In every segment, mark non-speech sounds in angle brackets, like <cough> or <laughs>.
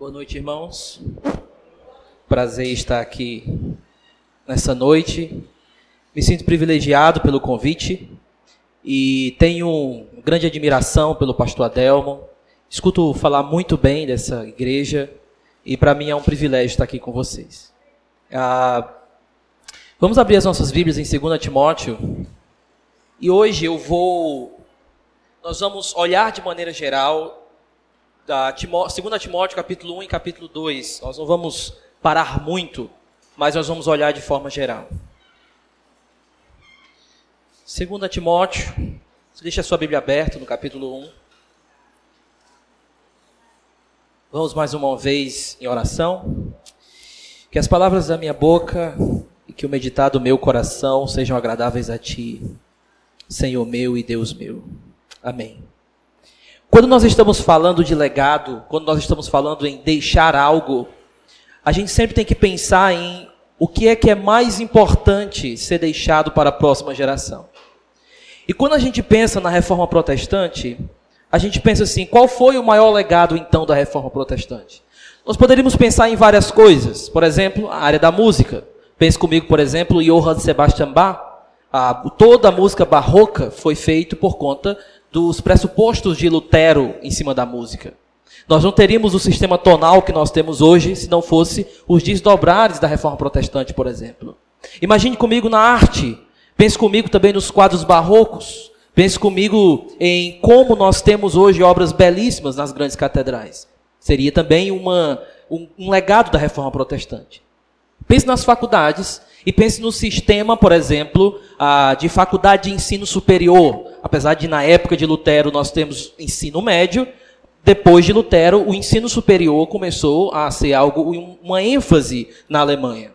Boa noite, irmãos. Prazer estar aqui nessa noite. Me sinto privilegiado pelo convite e tenho grande admiração pelo pastor Adelmo. Escuto falar muito bem dessa igreja e para mim é um privilégio estar aqui com vocês. Ah, vamos abrir as nossas Bíblias em 2 Timóteo e hoje eu vou. Nós vamos olhar de maneira geral da Timó 2 Timóteo capítulo 1 e capítulo 2. Nós não vamos parar muito, mas nós vamos olhar de forma geral. 2 Timóteo, deixa a sua Bíblia aberta no capítulo 1. Vamos mais uma vez em oração. Que as palavras da minha boca e que o meditar do meu coração sejam agradáveis a Ti, Senhor meu e Deus meu. Amém. Quando nós estamos falando de legado, quando nós estamos falando em deixar algo, a gente sempre tem que pensar em o que é que é mais importante ser deixado para a próxima geração. E quando a gente pensa na reforma protestante, a gente pensa assim: qual foi o maior legado então da reforma protestante? Nós poderíamos pensar em várias coisas, por exemplo, a área da música. Pense comigo, por exemplo, Johann Sebastian Bach. A, toda a música barroca foi feita por conta dos pressupostos de Lutero em cima da música. Nós não teríamos o sistema tonal que nós temos hoje se não fosse os desdobrares da reforma protestante, por exemplo. Imagine comigo na arte. Pense comigo também nos quadros barrocos. Pense comigo em como nós temos hoje obras belíssimas nas grandes catedrais. Seria também uma, um, um legado da reforma protestante. Pense nas faculdades e pense no sistema, por exemplo, de faculdade de ensino superior. Apesar de, na época de Lutero, nós temos ensino médio, depois de Lutero, o ensino superior começou a ser algo, uma ênfase na Alemanha.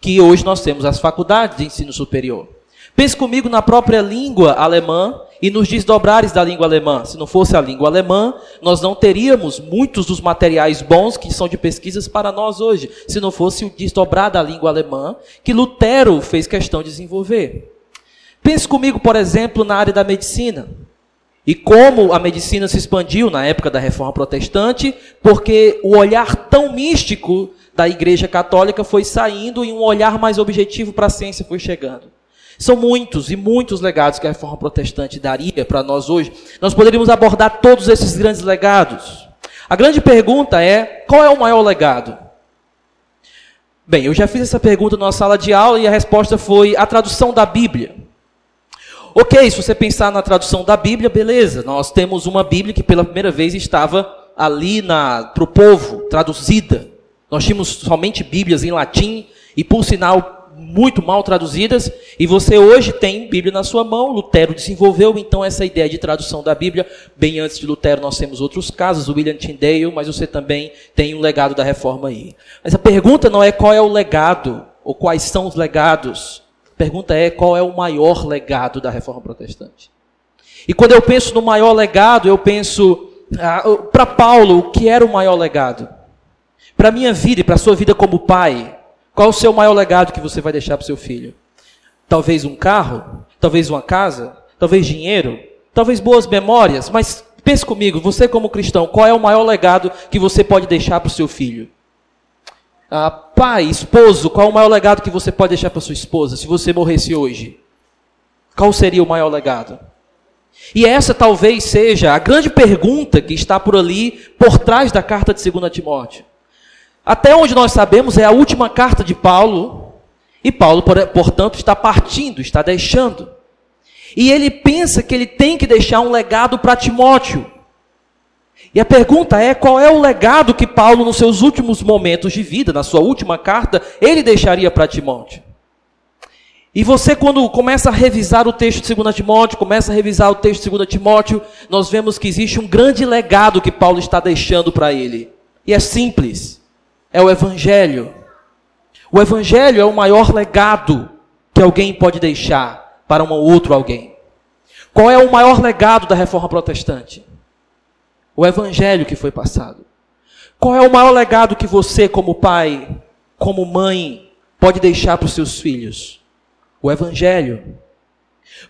Que hoje nós temos as faculdades de ensino superior. Pense comigo na própria língua alemã e nos desdobrares da língua alemã. Se não fosse a língua alemã, nós não teríamos muitos dos materiais bons que são de pesquisas para nós hoje. Se não fosse o desdobrar da língua alemã, que Lutero fez questão de desenvolver. Pense comigo, por exemplo, na área da medicina. E como a medicina se expandiu na época da Reforma Protestante, porque o olhar tão místico da Igreja Católica foi saindo e um olhar mais objetivo para a ciência foi chegando. São muitos e muitos legados que a reforma protestante daria para nós hoje. Nós poderíamos abordar todos esses grandes legados. A grande pergunta é: qual é o maior legado? Bem, eu já fiz essa pergunta na sala de aula e a resposta foi a tradução da Bíblia. Ok, se você pensar na tradução da Bíblia, beleza. Nós temos uma Bíblia que pela primeira vez estava ali para o povo, traduzida. Nós tínhamos somente Bíblias em latim e, por sinal, muito mal traduzidas, e você hoje tem Bíblia na sua mão. Lutero desenvolveu então essa ideia de tradução da Bíblia. Bem antes de Lutero, nós temos outros casos, William Tyndale, mas você também tem um legado da reforma aí. Mas a pergunta não é qual é o legado, ou quais são os legados. Pergunta é qual é o maior legado da reforma protestante. E quando eu penso no maior legado, eu penso, ah, para Paulo, o que era o maior legado? Para a minha vida e para a sua vida como pai, qual o seu maior legado que você vai deixar para o seu filho? Talvez um carro? Talvez uma casa? Talvez dinheiro? Talvez boas memórias? Mas pense comigo, você como cristão, qual é o maior legado que você pode deixar para o seu filho? Ah, pai, esposo, qual o maior legado que você pode deixar para sua esposa se você morresse hoje? Qual seria o maior legado? E essa talvez seja a grande pergunta que está por ali, por trás da carta de 2 Timóteo. Até onde nós sabemos, é a última carta de Paulo, e Paulo, portanto, está partindo, está deixando. E ele pensa que ele tem que deixar um legado para Timóteo. E a pergunta é: qual é o legado que Paulo, nos seus últimos momentos de vida, na sua última carta, ele deixaria para Timóteo? E você, quando começa a revisar o texto de 2 Timóteo, começa a revisar o texto de 2 Timóteo, nós vemos que existe um grande legado que Paulo está deixando para ele. E é simples é o Evangelho. O Evangelho é o maior legado que alguém pode deixar para um outro alguém. Qual é o maior legado da reforma protestante? O Evangelho que foi passado. Qual é o maior legado que você, como pai, como mãe, pode deixar para os seus filhos? O Evangelho.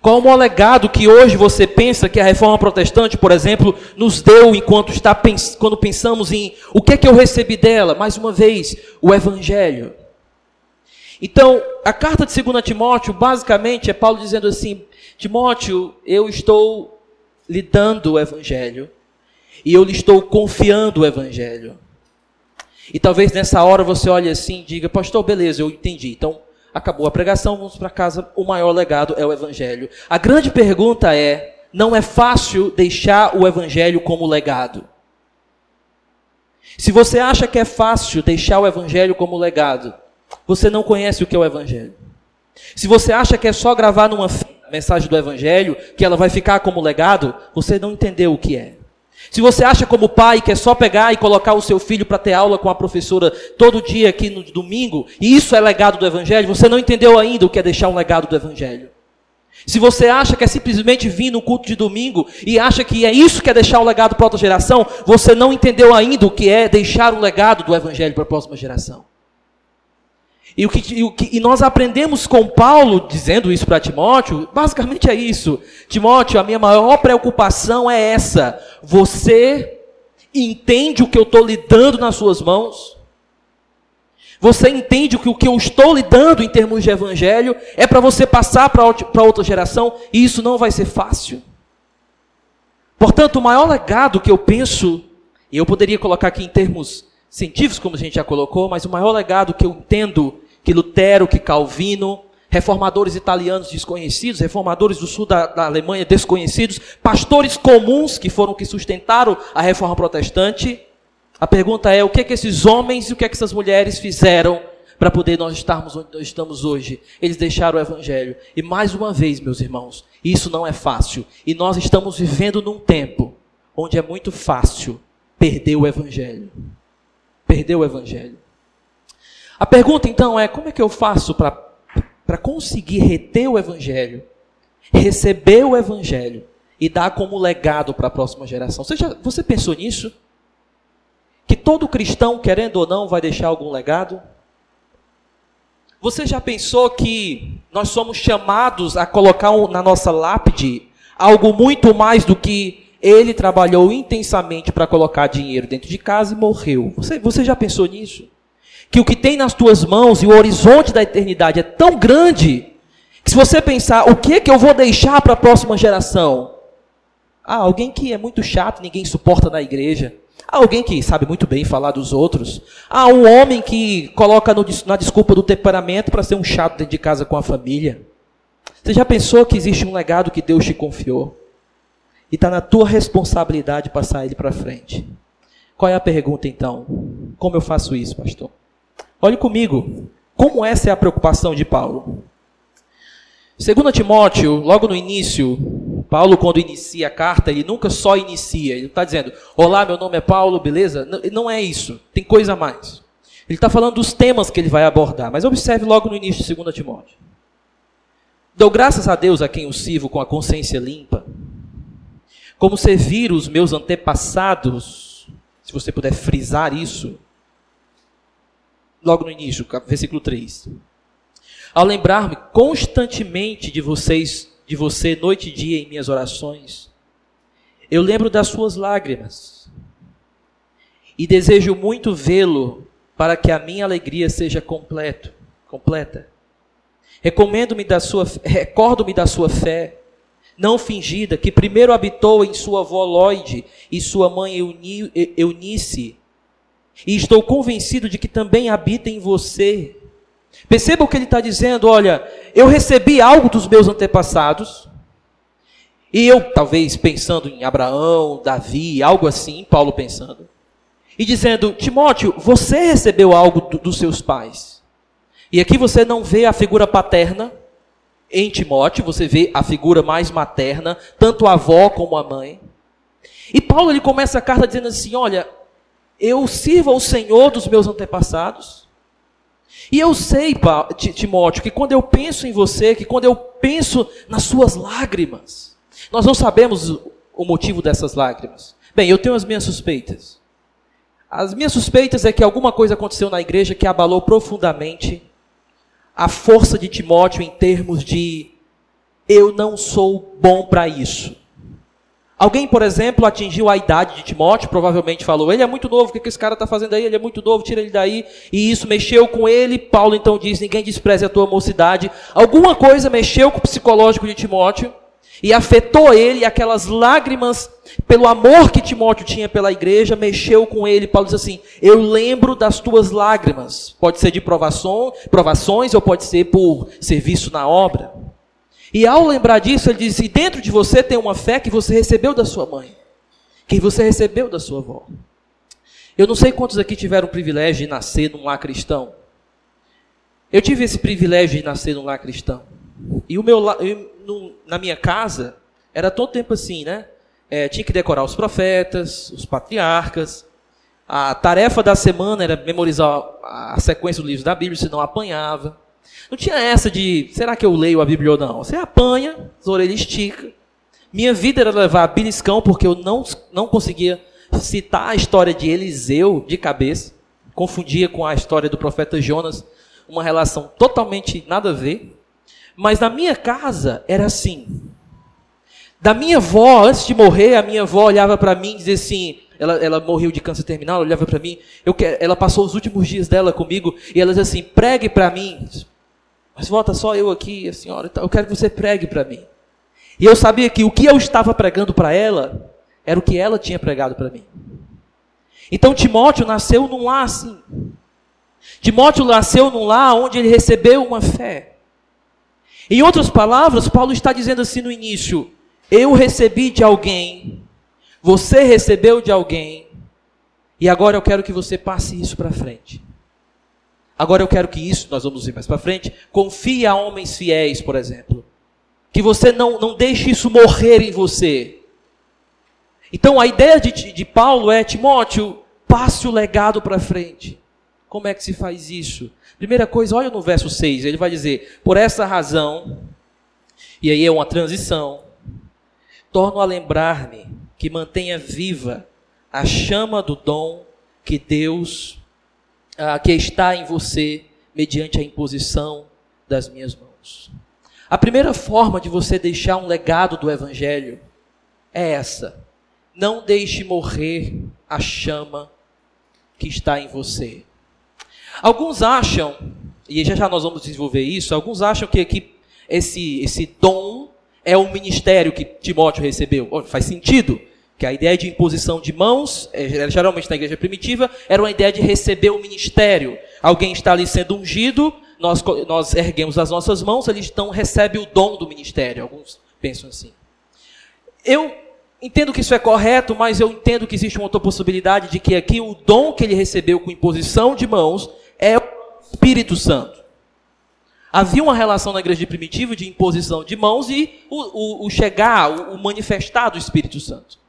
Qual o maior legado que hoje você pensa que a reforma protestante, por exemplo, nos deu enquanto está quando pensamos em o que é que eu recebi dela? Mais uma vez, o evangelho. Então, a carta de 2 Timóteo, basicamente, é Paulo dizendo assim: Timóteo, eu estou lhe dando o evangelho e eu lhe estou confiando o evangelho. E talvez nessa hora você olhe assim e diga: Pastor, beleza, eu entendi. Então, acabou a pregação, vamos para casa. O maior legado é o evangelho. A grande pergunta é: não é fácil deixar o evangelho como legado. Se você acha que é fácil deixar o evangelho como legado, você não conhece o que é o Evangelho. Se você acha que é só gravar numa mensagem do Evangelho, que ela vai ficar como legado, você não entendeu o que é. Se você acha como pai que é só pegar e colocar o seu filho para ter aula com a professora todo dia aqui no domingo, e isso é legado do Evangelho, você não entendeu ainda o que é deixar um legado do Evangelho. Se você acha que é simplesmente vir no culto de domingo e acha que é isso que é deixar o legado para outra geração, você não entendeu ainda o que é deixar o legado do Evangelho para a próxima geração. E, o que, e, o que, e nós aprendemos com Paulo, dizendo isso para Timóteo, basicamente é isso. Timóteo, a minha maior preocupação é essa. Você entende o que eu estou lhe dando nas suas mãos? Você entende que o que eu estou lhe dando em termos de evangelho é para você passar para outra geração e isso não vai ser fácil. Portanto, o maior legado que eu penso, e eu poderia colocar aqui em termos científicos, como a gente já colocou, mas o maior legado que eu entendo que Lutero, que Calvino, reformadores italianos desconhecidos, reformadores do sul da, da, Alemanha desconhecidos, pastores comuns que foram que sustentaram a reforma protestante. A pergunta é: o que é que esses homens e o que é que essas mulheres fizeram para poder nós estarmos onde nós estamos hoje? Eles deixaram o evangelho. E mais uma vez, meus irmãos, isso não é fácil. E nós estamos vivendo num tempo onde é muito fácil perder o evangelho perdeu o evangelho. A pergunta então é: como é que eu faço para conseguir reter o evangelho, receber o evangelho e dar como legado para a próxima geração? Você, já, você pensou nisso? Que todo cristão, querendo ou não, vai deixar algum legado? Você já pensou que nós somos chamados a colocar na nossa lápide algo muito mais do que ele trabalhou intensamente para colocar dinheiro dentro de casa e morreu. Você, você já pensou nisso? Que o que tem nas tuas mãos e o horizonte da eternidade é tão grande que se você pensar o que é que eu vou deixar para a próxima geração? Ah, alguém que é muito chato, ninguém suporta na igreja. Ah, alguém que sabe muito bem falar dos outros. Ah, um homem que coloca no, na desculpa do temperamento para ser um chato dentro de casa com a família. Você já pensou que existe um legado que Deus te confiou? E está na tua responsabilidade passar ele para frente. Qual é a pergunta então? Como eu faço isso, pastor? Olhe comigo. Como essa é a preocupação de Paulo? Segundo Timóteo, logo no início, Paulo quando inicia a carta, ele nunca só inicia. Ele está dizendo, olá, meu nome é Paulo, beleza? Não, é isso. Tem coisa a mais. Ele está falando dos temas que ele vai abordar. Mas observe logo no início de 2 Timóteo. Dou graças a Deus a quem o sirvo com a consciência limpa como servir os meus antepassados, se você puder frisar isso, logo no início, versículo 3. Ao lembrar-me constantemente de vocês, de você noite e dia em minhas orações, eu lembro das suas lágrimas e desejo muito vê-lo para que a minha alegria seja completo, completa. Recomendo-me da sua, recordo-me da sua fé, não fingida, que primeiro habitou em sua avó Lloyd e sua mãe Eunice, e estou convencido de que também habita em você. Perceba o que ele está dizendo: olha, eu recebi algo dos meus antepassados, e eu, talvez pensando em Abraão, Davi, algo assim, Paulo pensando, e dizendo: Timóteo, você recebeu algo do, dos seus pais. E aqui você não vê a figura paterna, em Timóteo, você vê a figura mais materna, tanto a avó como a mãe. E Paulo ele começa a carta dizendo assim: Olha, eu sirvo ao Senhor dos meus antepassados. E eu sei, Timóteo, que quando eu penso em você, que quando eu penso nas suas lágrimas, nós não sabemos o motivo dessas lágrimas. Bem, eu tenho as minhas suspeitas. As minhas suspeitas é que alguma coisa aconteceu na igreja que abalou profundamente a força de Timóteo em termos de eu não sou bom para isso. Alguém, por exemplo, atingiu a idade de Timóteo, provavelmente falou: ele é muito novo, o que esse cara está fazendo aí? Ele é muito novo, tira ele daí. E isso mexeu com ele. Paulo então diz: ninguém despreze a tua mocidade. Alguma coisa mexeu com o psicológico de Timóteo e afetou ele, aquelas lágrimas, pelo amor que Timóteo tinha pela igreja, mexeu com ele. Paulo diz assim: Eu lembro das tuas lágrimas. Pode ser de provação, provações, ou pode ser por serviço na obra. E ao lembrar disso, ele diz: e dentro de você tem uma fé que você recebeu da sua mãe, que você recebeu da sua avó. Eu não sei quantos aqui tiveram o privilégio de nascer num lar cristão. Eu tive esse privilégio de nascer num lar cristão. E o meu, eu, no, na minha casa, era todo tempo assim, né? É, tinha que decorar os profetas, os patriarcas. A tarefa da semana era memorizar a sequência dos livros da Bíblia, senão apanhava. Não tinha essa de, será que eu leio a Bíblia ou não? Você apanha, as orelhas estica. Minha vida era levar beliscão, porque eu não, não conseguia citar a história de Eliseu de cabeça. Confundia com a história do profeta Jonas, uma relação totalmente nada a ver. Mas na minha casa era assim. Da minha avó, antes de morrer, a minha avó olhava para mim e dizia assim: ela, ela morreu de câncer terminal, olhava para mim, eu, ela passou os últimos dias dela comigo, e ela dizia assim: pregue para mim. Mas volta só eu aqui, a senhora, eu quero que você pregue para mim. E eu sabia que o que eu estava pregando para ela era o que ela tinha pregado para mim. Então Timóteo nasceu num lar assim. Timóteo nasceu num lar onde ele recebeu uma fé. Em outras palavras, Paulo está dizendo assim no início: Eu recebi de alguém, você recebeu de alguém, e agora eu quero que você passe isso para frente. Agora eu quero que isso, nós vamos ir mais para frente, confie a homens fiéis, por exemplo. Que você não, não deixe isso morrer em você. Então a ideia de, de Paulo é, Timóteo, passe o legado para frente. Como é que se faz isso? Primeira coisa, olha no verso 6, ele vai dizer: Por essa razão, e aí é uma transição, torno a lembrar-me que mantenha viva a chama do dom que Deus ah, que está em você mediante a imposição das minhas mãos. A primeira forma de você deixar um legado do Evangelho é essa. Não deixe morrer a chama que está em você. Alguns acham, e já já nós vamos desenvolver isso, alguns acham que aqui esse, esse dom é um ministério que Timóteo recebeu. Faz sentido que a ideia de imposição de mãos, é, geralmente na igreja primitiva, era uma ideia de receber o ministério. Alguém está ali sendo ungido, nós, nós erguemos as nossas mãos, ele então recebe o dom do ministério. Alguns pensam assim. Eu entendo que isso é correto, mas eu entendo que existe uma outra possibilidade de que aqui o dom que ele recebeu com imposição de mãos é o Espírito Santo. Havia uma relação na igreja primitiva de imposição de mãos e o, o, o chegar, o, o manifestar do Espírito Santo.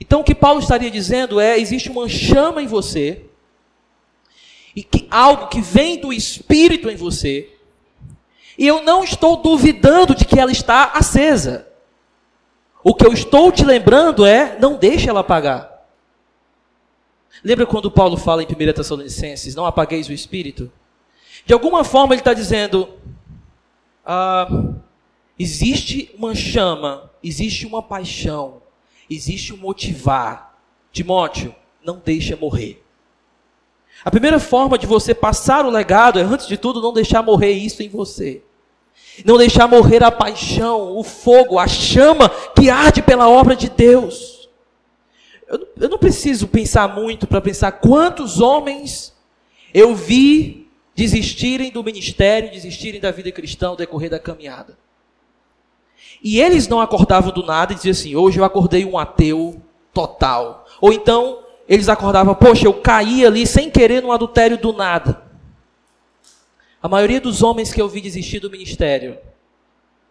Então o que Paulo estaria dizendo é: existe uma chama em você, e que algo que vem do Espírito em você, e eu não estou duvidando de que ela está acesa. O que eu estou te lembrando é: não deixe ela apagar. Lembra quando Paulo fala em 1 Tessalonicenses: não apagueis o Espírito? De alguma forma ele está dizendo: ah, existe uma chama, existe uma paixão existe um motivar. Timóteo, não deixa morrer. A primeira forma de você passar o legado é, antes de tudo, não deixar morrer isso em você. Não deixar morrer a paixão, o fogo, a chama que arde pela obra de Deus. Eu, eu não preciso pensar muito para pensar quantos homens eu vi desistirem do ministério, desistirem da vida cristã ao decorrer da caminhada. E eles não acordavam do nada e diziam assim: hoje eu acordei um ateu total. Ou então eles acordavam: poxa, eu caí ali sem querer no adultério do nada. A maioria dos homens que eu vi desistir do ministério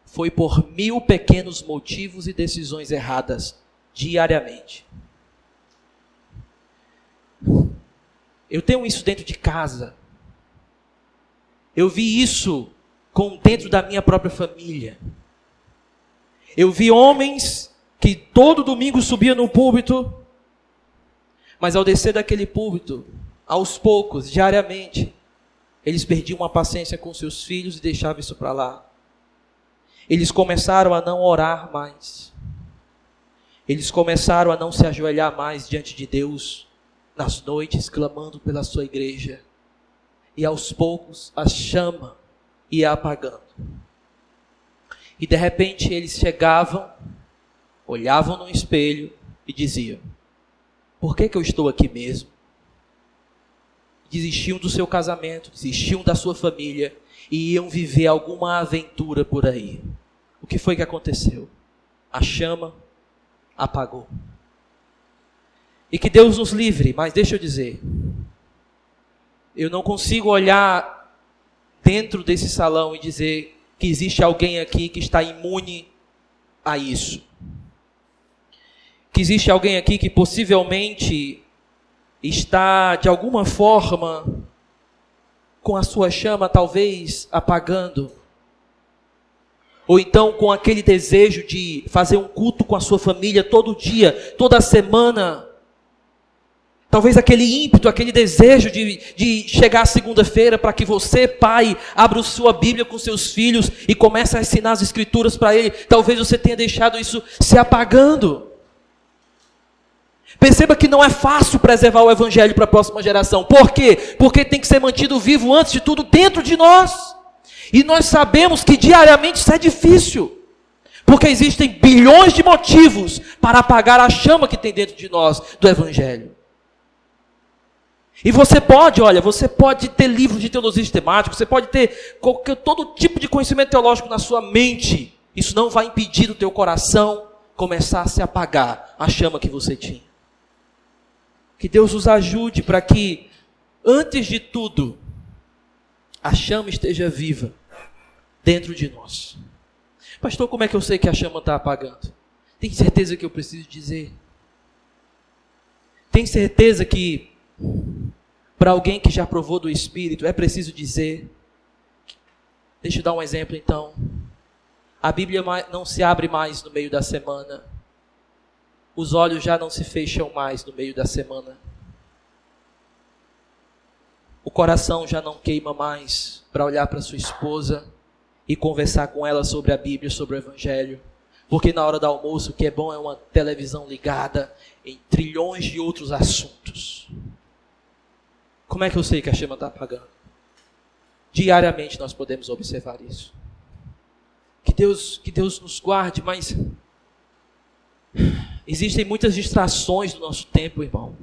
foi por mil pequenos motivos e decisões erradas diariamente. Eu tenho isso dentro de casa. Eu vi isso com dentro da minha própria família. Eu vi homens que todo domingo subiam no púlpito, mas ao descer daquele púlpito, aos poucos, diariamente, eles perdiam a paciência com seus filhos e deixavam isso para lá. eles começaram a não orar mais. Eles começaram a não se ajoelhar mais diante de Deus nas noites, clamando pela sua igreja. E aos poucos a chama ia apagando. E de repente eles chegavam, olhavam no espelho e diziam: Por que, que eu estou aqui mesmo? Desistiam do seu casamento, desistiam da sua família e iam viver alguma aventura por aí. O que foi que aconteceu? A chama apagou. E que Deus nos livre, mas deixa eu dizer, eu não consigo olhar dentro desse salão e dizer que existe alguém aqui que está imune a isso. Que existe alguém aqui que possivelmente está de alguma forma com a sua chama talvez apagando ou então com aquele desejo de fazer um culto com a sua família todo dia, toda semana. Talvez aquele ímpeto, aquele desejo de, de chegar segunda-feira para que você, pai, abra sua Bíblia com seus filhos e comece a ensinar as Escrituras para ele. Talvez você tenha deixado isso se apagando. Perceba que não é fácil preservar o Evangelho para a próxima geração. Por quê? Porque tem que ser mantido vivo antes de tudo dentro de nós. E nós sabemos que diariamente isso é difícil. Porque existem bilhões de motivos para apagar a chama que tem dentro de nós do Evangelho. E você pode, olha, você pode ter livros de teologia sistemática, você pode ter qualquer, todo tipo de conhecimento teológico na sua mente. Isso não vai impedir o teu coração começar a se apagar a chama que você tinha. Que Deus nos ajude para que, antes de tudo, a chama esteja viva dentro de nós. Pastor, como é que eu sei que a chama está apagando? Tem certeza que eu preciso dizer? Tem certeza que para alguém que já provou do Espírito é preciso dizer? Deixa eu dar um exemplo então. A Bíblia não se abre mais no meio da semana. Os olhos já não se fecham mais no meio da semana o coração já não queima mais para olhar para sua esposa e conversar com ela sobre a Bíblia, sobre o Evangelho. Porque na hora do almoço o que é bom é uma televisão ligada em trilhões de outros assuntos. Como é que eu sei que a chama está apagando? Diariamente nós podemos observar isso. Que Deus, que Deus nos guarde, mas existem muitas distrações no nosso tempo, irmão.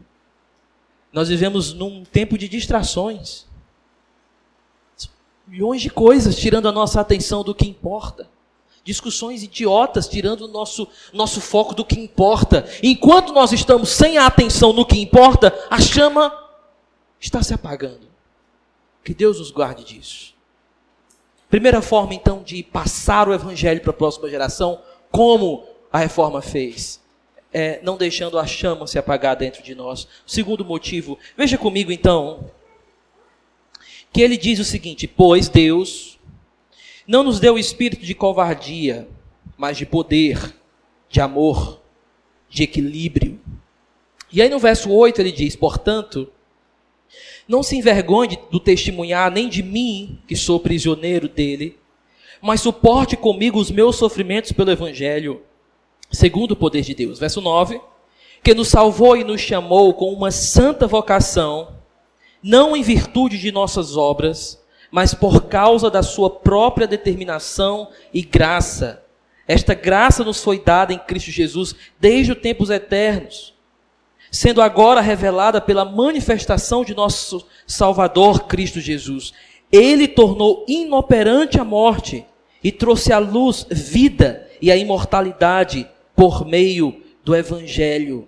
Nós vivemos num tempo de distrações. Milhões de coisas tirando a nossa atenção do que importa. Discussões idiotas tirando o nosso, nosso foco do que importa. Enquanto nós estamos sem a atenção no que importa, a chama está se apagando. Que Deus nos guarde disso. Primeira forma, então, de passar o evangelho para a próxima geração, como a reforma fez é, não deixando a chama se apagar dentro de nós. Segundo motivo, veja comigo então, que ele diz o seguinte: Pois Deus não nos deu o espírito de covardia, mas de poder, de amor, de equilíbrio. E aí no verso 8 ele diz: Portanto, não se envergonhe do testemunhar nem de mim, que sou prisioneiro dele, mas suporte comigo os meus sofrimentos pelo Evangelho segundo o poder de Deus. Verso 9: Que nos salvou e nos chamou com uma santa vocação, não em virtude de nossas obras, mas por causa da sua própria determinação e graça. Esta graça nos foi dada em Cristo Jesus desde os tempos eternos, sendo agora revelada pela manifestação de nosso Salvador Cristo Jesus. Ele tornou inoperante a morte e trouxe à luz vida e a imortalidade por meio do Evangelho.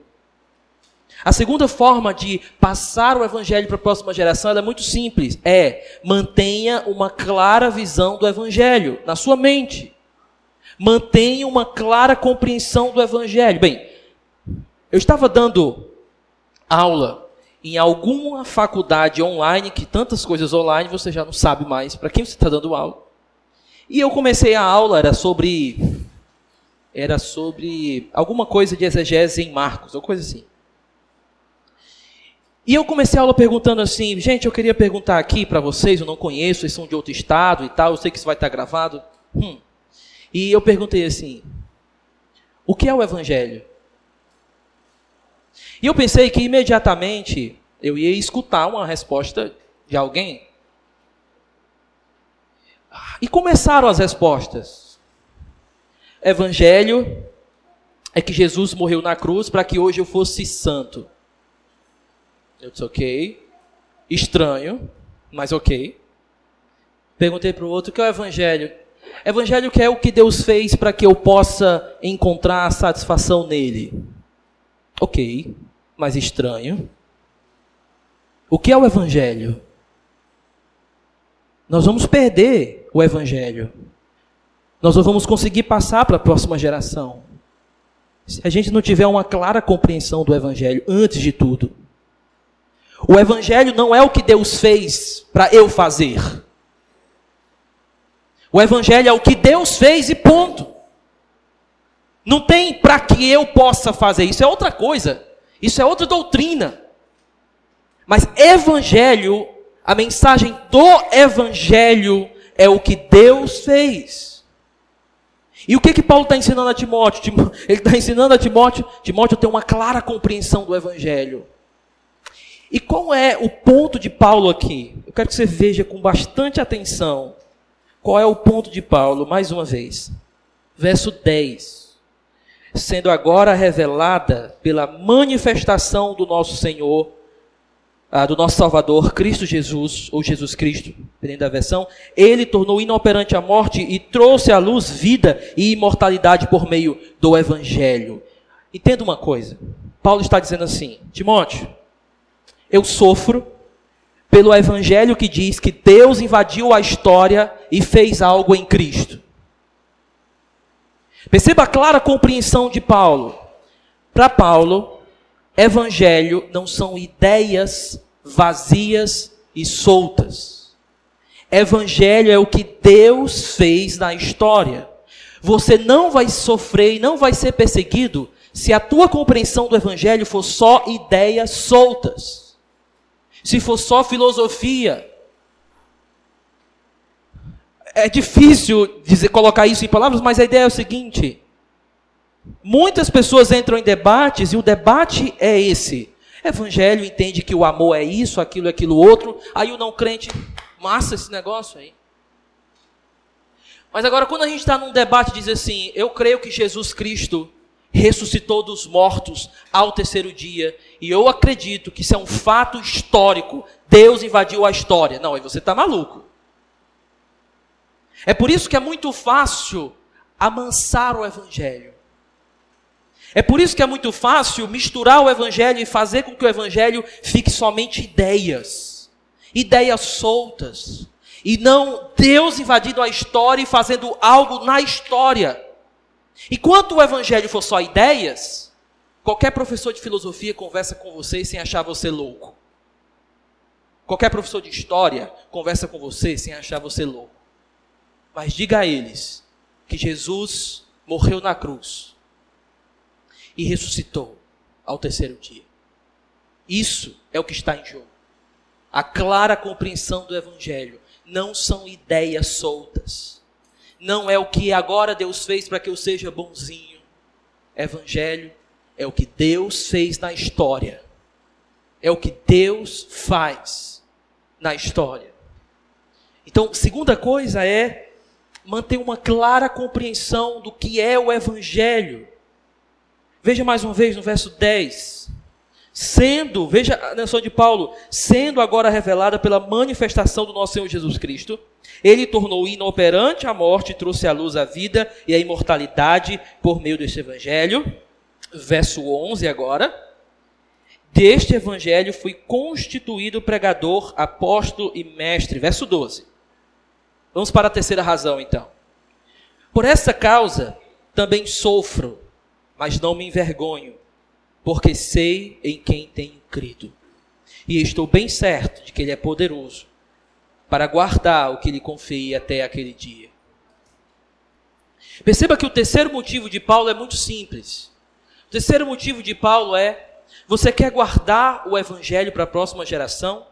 A segunda forma de passar o Evangelho para a próxima geração é muito simples: é mantenha uma clara visão do Evangelho na sua mente. Mantenha uma clara compreensão do Evangelho. Bem, eu estava dando aula em alguma faculdade online, que tantas coisas online você já não sabe mais para quem você está dando aula. E eu comecei a aula, era sobre era sobre alguma coisa de exegese em Marcos, ou coisa assim. E eu comecei a aula perguntando assim, gente, eu queria perguntar aqui para vocês, eu não conheço, vocês são de outro estado e tal, eu sei que isso vai estar gravado. Hum. E eu perguntei assim: o que é o Evangelho? E eu pensei que imediatamente eu ia escutar uma resposta de alguém. E começaram as respostas. Evangelho é que Jesus morreu na cruz para que hoje eu fosse santo. Eu disse, ok. Estranho, mas ok. Perguntei para o outro, o que é o Evangelho? Evangelho que é o que Deus fez para que eu possa encontrar satisfação nele. Ok, mas estranho. O que é o Evangelho? Nós vamos perder o Evangelho. Nós não vamos conseguir passar para a próxima geração. Se a gente não tiver uma clara compreensão do Evangelho, antes de tudo. O Evangelho não é o que Deus fez para eu fazer. O Evangelho é o que Deus fez e ponto. Não tem para que eu possa fazer. Isso é outra coisa. Isso é outra doutrina. Mas Evangelho, a mensagem do Evangelho é o que Deus fez. E o que que Paulo está ensinando a Timóteo? <laughs> Ele está ensinando a Timóteo, Timóteo tem uma clara compreensão do Evangelho. E qual é o ponto de Paulo aqui? Eu quero que você veja com bastante atenção. Qual é o ponto de Paulo? Mais uma vez. Verso 10. Sendo agora revelada pela manifestação do nosso Senhor, ah, do nosso Salvador, Cristo Jesus, ou Jesus Cristo, dependendo da versão, ele tornou inoperante a morte e trouxe à luz vida e imortalidade por meio do Evangelho. Entenda uma coisa. Paulo está dizendo assim: Timóteo, eu sofro pelo evangelho que diz que Deus invadiu a história e fez algo em Cristo. Perceba a clara compreensão de Paulo. Para Paulo, evangelho não são ideias vazias e soltas. Evangelho é o que Deus fez na história. Você não vai sofrer e não vai ser perseguido se a tua compreensão do evangelho for só ideias soltas se for só filosofia. É difícil dizer, colocar isso em palavras, mas a ideia é o seguinte: muitas pessoas entram em debates e o debate é esse. Evangelho entende que o amor é isso, aquilo, aquilo outro. Aí o não crente, massa esse negócio aí. Mas agora, quando a gente está num debate diz assim, eu creio que Jesus Cristo ressuscitou dos mortos ao terceiro dia. E eu acredito que isso é um fato histórico. Deus invadiu a história. Não, aí você está maluco. É por isso que é muito fácil amansar o evangelho. É por isso que é muito fácil misturar o evangelho e fazer com que o evangelho fique somente ideias. Ideias soltas. E não Deus invadindo a história e fazendo algo na história. Enquanto o evangelho for só ideias, qualquer professor de filosofia conversa com você sem achar você louco. Qualquer professor de história conversa com você sem achar você louco. Mas diga a eles que Jesus morreu na cruz e ressuscitou ao terceiro dia. Isso é o que está em jogo. A clara compreensão do Evangelho não são ideias soltas não é o que agora Deus fez para que eu seja bonzinho. Evangelho é o que Deus fez na história. É o que Deus faz na história. Então, segunda coisa é manter uma clara compreensão do que é o Evangelho. Veja mais uma vez no verso 10. Sendo, veja a menção de Paulo, sendo agora revelada pela manifestação do nosso Senhor Jesus Cristo ele tornou inoperante a morte e trouxe à luz a vida e a imortalidade por meio deste evangelho. Verso 11 agora. Deste evangelho fui constituído pregador, apóstolo e mestre. Verso 12. Vamos para a terceira razão então. Por essa causa também sofro, mas não me envergonho, porque sei em quem tenho crido. E estou bem certo de que Ele é poderoso para guardar o que lhe confie até aquele dia. Perceba que o terceiro motivo de Paulo é muito simples. O terceiro motivo de Paulo é: você quer guardar o evangelho para a próxima geração?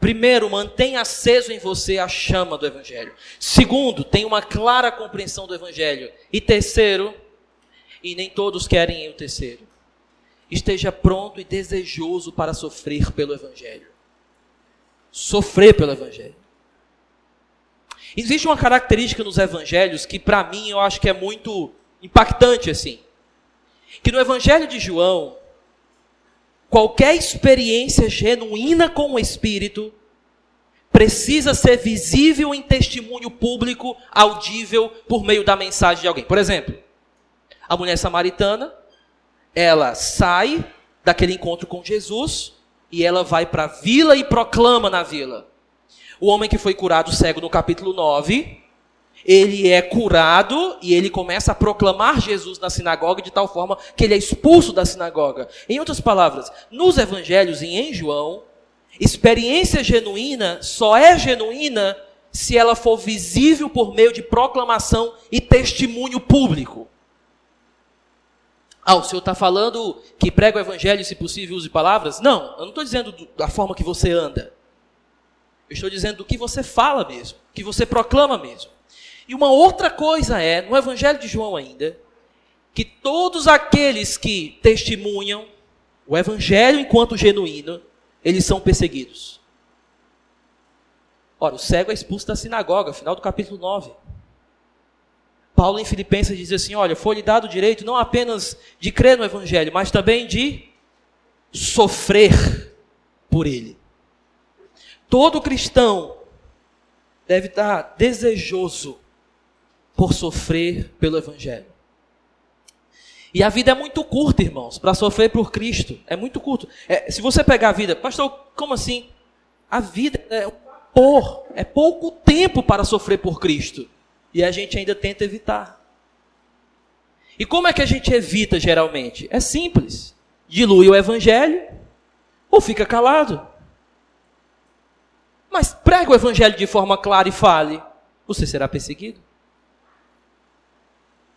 Primeiro, mantenha aceso em você a chama do Evangelho. Segundo, tenha uma clara compreensão do Evangelho. E terceiro, e nem todos querem o terceiro, esteja pronto e desejoso para sofrer pelo Evangelho. Sofrer pelo Evangelho. Existe uma característica nos Evangelhos que, para mim, eu acho que é muito impactante assim. Que no Evangelho de João, Qualquer experiência genuína com o Espírito precisa ser visível em testemunho público, audível, por meio da mensagem de alguém. Por exemplo, a mulher samaritana, ela sai daquele encontro com Jesus e ela vai para a vila e proclama na vila. O homem que foi curado cego no capítulo 9, ele é curado e ele começa a proclamar Jesus na sinagoga de tal forma que ele é expulso da sinagoga. Em outras palavras, nos evangelhos e em João, experiência genuína só é genuína se ela for visível por meio de proclamação e testemunho público. Ah, o senhor está falando que prega o evangelho, se possível, use palavras? Não, eu não estou dizendo da forma que você anda. Eu estou dizendo do que você fala mesmo, que você proclama mesmo. E uma outra coisa é, no Evangelho de João ainda, que todos aqueles que testemunham o Evangelho enquanto genuíno, eles são perseguidos. Ora, o cego é expulso da sinagoga, final do capítulo 9. Paulo em Filipenses diz assim: olha, foi-lhe dado o direito não apenas de crer no Evangelho, mas também de sofrer por ele. Todo cristão deve estar desejoso por sofrer pelo Evangelho. E a vida é muito curta, irmãos, para sofrer por Cristo. É muito curto. É, se você pegar a vida, pastor, como assim? A vida é vapor, é pouco tempo para sofrer por Cristo. E a gente ainda tenta evitar. E como é que a gente evita geralmente? É simples. Dilui o evangelho ou fica calado. Mas prega o evangelho de forma clara e fale, você será perseguido.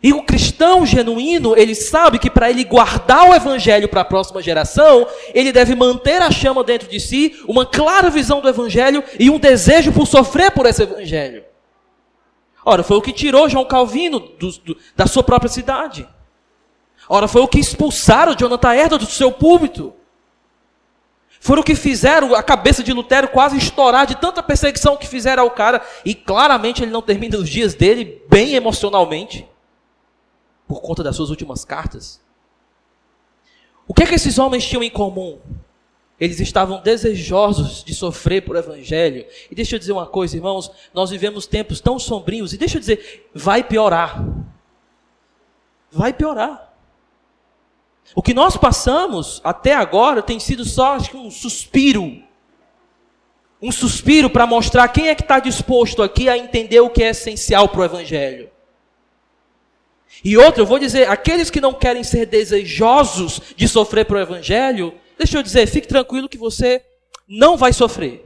E o cristão genuíno, ele sabe que para ele guardar o evangelho para a próxima geração, ele deve manter a chama dentro de si, uma clara visão do evangelho e um desejo por sofrer por esse evangelho. Ora, foi o que tirou João Calvino do, do, da sua própria cidade. Ora, foi o que expulsaram Jonathan Edwards do seu púlpito. Foram o que fizeram a cabeça de Lutero quase estourar de tanta perseguição que fizeram ao cara. E claramente ele não termina os dias dele bem emocionalmente por conta das suas últimas cartas. O que é que esses homens tinham em comum? Eles estavam desejosos de sofrer por evangelho. E deixa eu dizer uma coisa, irmãos, nós vivemos tempos tão sombrios, e deixa eu dizer, vai piorar. Vai piorar. O que nós passamos até agora tem sido só acho que um suspiro. Um suspiro para mostrar quem é que está disposto aqui a entender o que é essencial para o Evangelho. E outro, eu vou dizer, aqueles que não querem ser desejosos de sofrer para o Evangelho, deixa eu dizer, fique tranquilo que você não vai sofrer.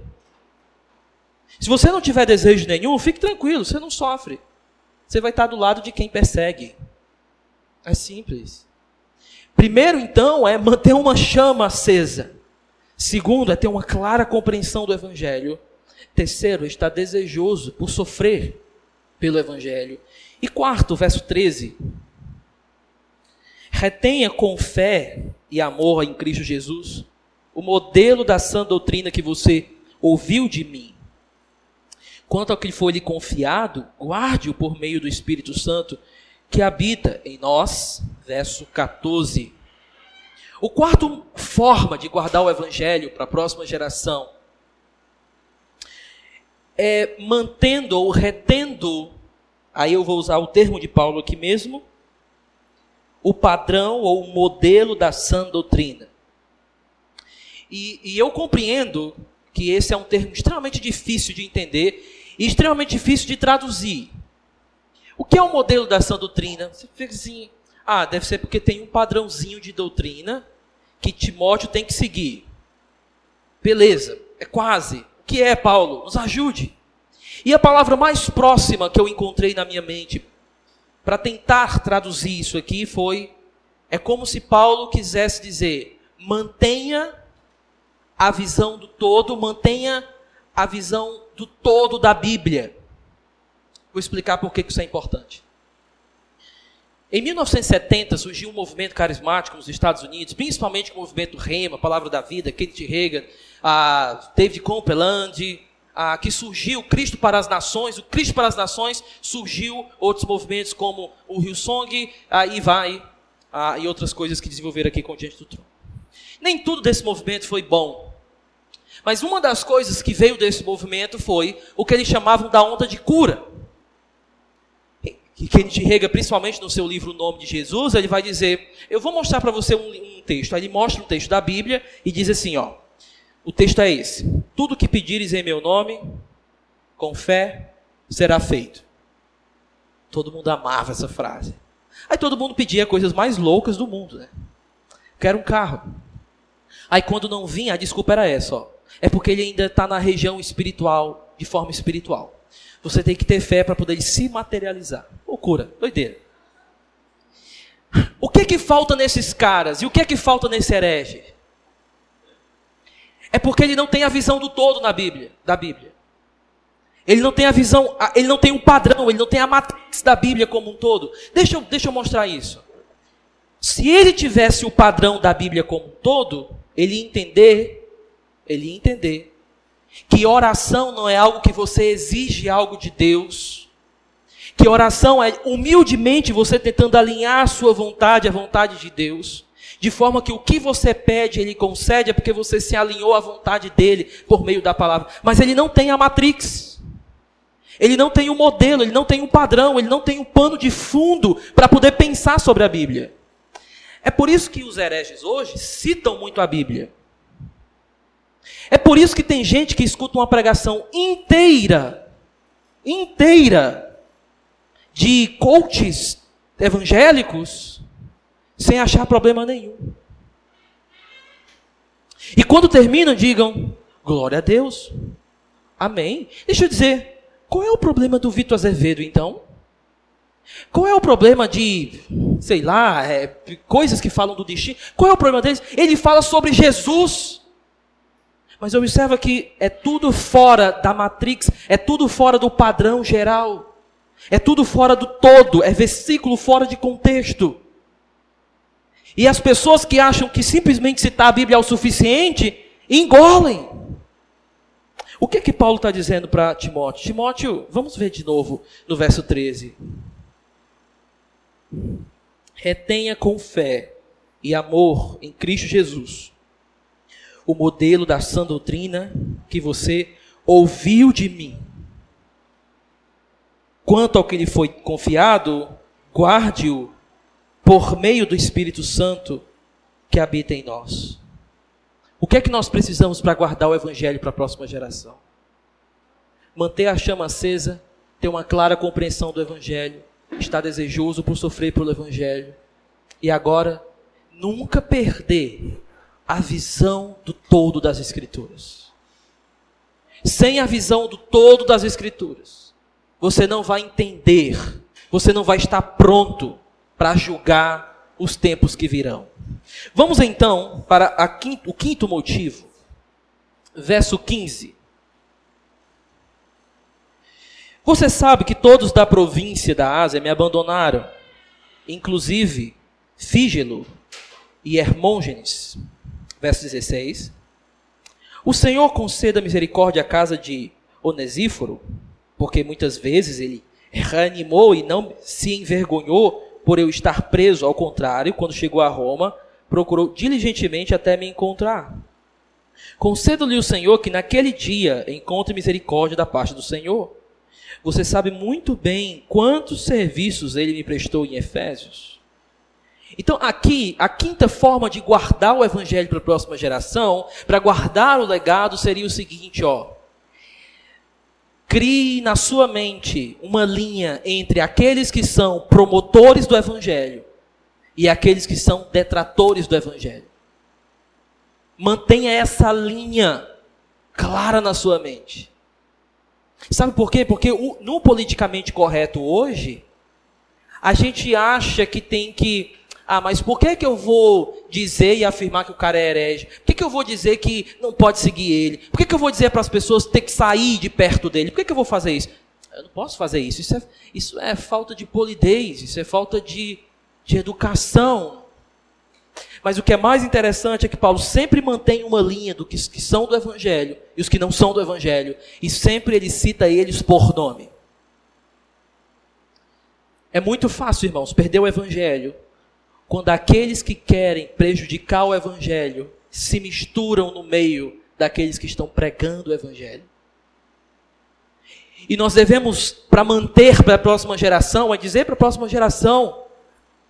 Se você não tiver desejo nenhum, fique tranquilo, você não sofre. Você vai estar do lado de quem persegue. É simples. Primeiro, então, é manter uma chama acesa. Segundo, é ter uma clara compreensão do Evangelho. Terceiro, estar desejoso por sofrer pelo Evangelho. E quarto, verso 13. Retenha com fé e amor em Cristo Jesus o modelo da sã doutrina que você ouviu de mim. Quanto ao que foi lhe confiado, guarde-o por meio do Espírito Santo que habita em nós. Verso 14. O quarto forma de guardar o evangelho para a próxima geração é mantendo ou retendo aí eu vou usar o termo de Paulo aqui mesmo, o padrão ou o modelo da sã doutrina. E, e, eu compreendo que esse é um termo extremamente difícil de entender e extremamente difícil de traduzir. O que é o modelo da sã doutrina? Você fica assim, ah, deve ser porque tem um padrãozinho de doutrina que Timóteo tem que seguir. Beleza, é quase. O que é, Paulo? Nos ajude. E a palavra mais próxima que eu encontrei na minha mente para tentar traduzir isso aqui foi: é como se Paulo quisesse dizer, mantenha a visão do todo, mantenha a visão do todo da Bíblia. Vou explicar por que isso é importante. Em 1970 surgiu um movimento carismático nos Estados Unidos, principalmente com o movimento Rema, Palavra da Vida, Kenneth Reagan, a David Copeland, a, que surgiu Cristo para as Nações. O Cristo para as Nações surgiu outros movimentos como o Hillsong, aí vai, a, e outras coisas que desenvolveram aqui com Diante do Trono. Nem tudo desse movimento foi bom. Mas uma das coisas que veio desse movimento foi o que eles chamavam da onda de cura que Kenneth Rega, principalmente no seu livro O Nome de Jesus, ele vai dizer, eu vou mostrar para você um, um, texto. Aí ele mostra um texto da Bíblia e diz assim, ó, o texto é esse: Tudo que pedires em meu nome, com fé, será feito. Todo mundo amava essa frase. Aí todo mundo pedia coisas mais loucas do mundo, né? Quero um carro. Aí quando não vinha, a desculpa era essa, ó. É porque ele ainda está na região espiritual, de forma espiritual. Você tem que ter fé para poder se materializar. Loucura, doideira. O que é que falta nesses caras? E o que é que falta nesse herege? É porque ele não tem a visão do todo na Bíblia, da Bíblia. Ele não tem a visão, ele não tem um padrão, ele não tem a matriz da Bíblia como um todo. Deixa eu, deixa eu mostrar isso. Se ele tivesse o padrão da Bíblia como um todo, ele entender, ele entender que oração não é algo que você exige algo de Deus. Que oração é humildemente você tentando alinhar a sua vontade à vontade de Deus. De forma que o que você pede, ele concede, é porque você se alinhou à vontade dele por meio da palavra. Mas ele não tem a matrix. Ele não tem o um modelo, ele não tem um padrão, ele não tem um pano de fundo para poder pensar sobre a Bíblia. É por isso que os hereges hoje citam muito a Bíblia. É por isso que tem gente que escuta uma pregação inteira, inteira, de coaches evangélicos, sem achar problema nenhum. E quando terminam, digam: glória a Deus, amém. Deixa eu dizer, qual é o problema do Vitor Azevedo então? Qual é o problema de, sei lá, é, coisas que falam do destino? Qual é o problema deles? Ele fala sobre Jesus. Mas observa que é tudo fora da matrix, é tudo fora do padrão geral, é tudo fora do todo, é versículo fora de contexto. E as pessoas que acham que simplesmente citar a Bíblia é o suficiente, engolem. O que que Paulo está dizendo para Timóteo? Timóteo, vamos ver de novo no verso 13. Retenha com fé e amor em Cristo Jesus o modelo da sã doutrina que você ouviu de mim. Quanto ao que lhe foi confiado, guarde-o por meio do Espírito Santo que habita em nós. O que é que nós precisamos para guardar o Evangelho para a próxima geração? Manter a chama acesa, ter uma clara compreensão do Evangelho, estar desejoso por sofrer pelo Evangelho. E agora, nunca perder a visão do todo das Escrituras. Sem a visão do todo das Escrituras, você não vai entender, você não vai estar pronto para julgar os tempos que virão. Vamos então para quinto, o quinto motivo, verso 15. Você sabe que todos da província da Ásia me abandonaram, inclusive Fígelo e Hermôgenes verso 16. O Senhor conceda misericórdia à casa de Onesíforo, porque muitas vezes ele reanimou e não se envergonhou por eu estar preso, ao contrário, quando chegou a Roma, procurou diligentemente até me encontrar. Concedo-lhe o Senhor que naquele dia encontre misericórdia da parte do Senhor. Você sabe muito bem quantos serviços ele me prestou em Efésios. Então, aqui, a quinta forma de guardar o evangelho para a próxima geração, para guardar o legado, seria o seguinte, ó. Crie na sua mente uma linha entre aqueles que são promotores do evangelho e aqueles que são detratores do evangelho. Mantenha essa linha clara na sua mente. Sabe por quê? Porque no politicamente correto hoje, a gente acha que tem que Ah, mas por que, que eu vou dizer e afirmar que o cara é herege? Por que, que eu vou dizer que não pode seguir ele? Por que, que eu vou dizer para as pessoas ter que sair de perto dele? Por que, que eu vou fazer isso? Eu não posso fazer isso. Isso é, isso é falta de polidez, isso é falta de, de educação. Mas o que é mais interessante é que Paulo sempre mantém uma linha do que, que são do Evangelho e os que não são do Evangelho. E sempre ele cita eles por nome. É muito fácil, irmãos, perder o Evangelho quando aqueles que querem prejudicar o Evangelho se misturam no meio daqueles que estão pregando o Evangelho. E nós devemos, para manter para a próxima geração, é dizer para a próxima geração: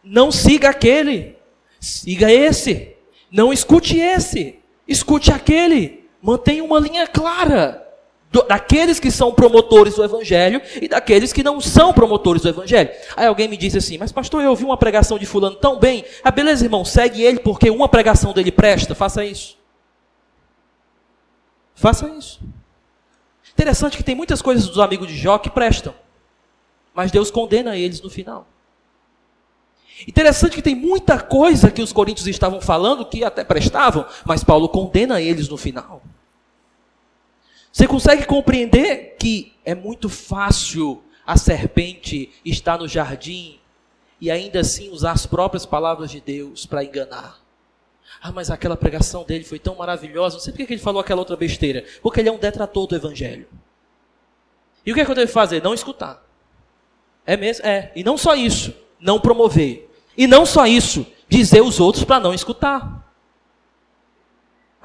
não siga aquele, Siga esse. Não escute esse. Escute aquele. Mantenha uma linha clara do, daqueles que são promotores do Evangelho e daqueles que não são promotores do Evangelho. Aí alguém me disse assim, mas pastor, eu ouvi uma pregação de fulano tão bem. Ah, beleza, irmão, segue ele porque uma pregação dele presta. Faça isso. Faça isso. Interessante que tem muitas coisas dos amigos de Jó que prestam. Mas Deus condena eles no final. Interessante que tem muita coisa que os coríntios estavam falando que até prestavam, mas Paulo condena eles no final. Você consegue compreender que é muito fácil a serpente estar no jardim e ainda assim usar as próprias palavras de Deus para enganar? Ah, mas aquela pregação dele foi tão maravilhosa. Não sei por que ele falou aquela outra besteira. Porque ele é um detrator do evangelho. E o que, é que eu devo fazer? Não escutar. É mesmo? É. E não só isso. Não promover. E não só isso, dizer os outros para não escutar.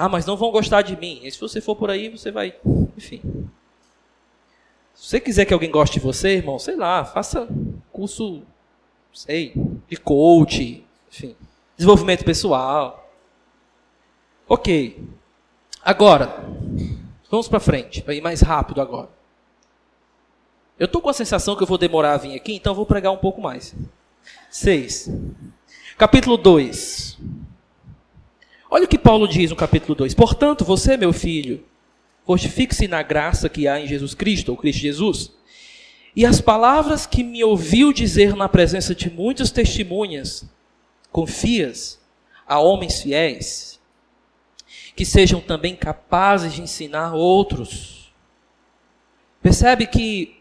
Ah, mas não vão gostar de mim. E se você for por aí, você vai. Enfim. Se você quiser que alguém goste de você, irmão, sei lá, faça curso, sei, de coach, enfim, desenvolvimento pessoal. Ok. Agora, vamos para frente, para ir mais rápido agora. Eu estou com a sensação que eu vou demorar a vir aqui, então vou pregar um pouco mais. 6. Capítulo 2. Olha o que Paulo diz no capítulo 2. Portanto, você, meu filho, fortifique-se na graça que há em Jesus Cristo, ou Cristo Jesus. E as palavras que me ouviu dizer na presença de muitas testemunhas, confias a homens fiéis, que sejam também capazes de ensinar outros. Percebe que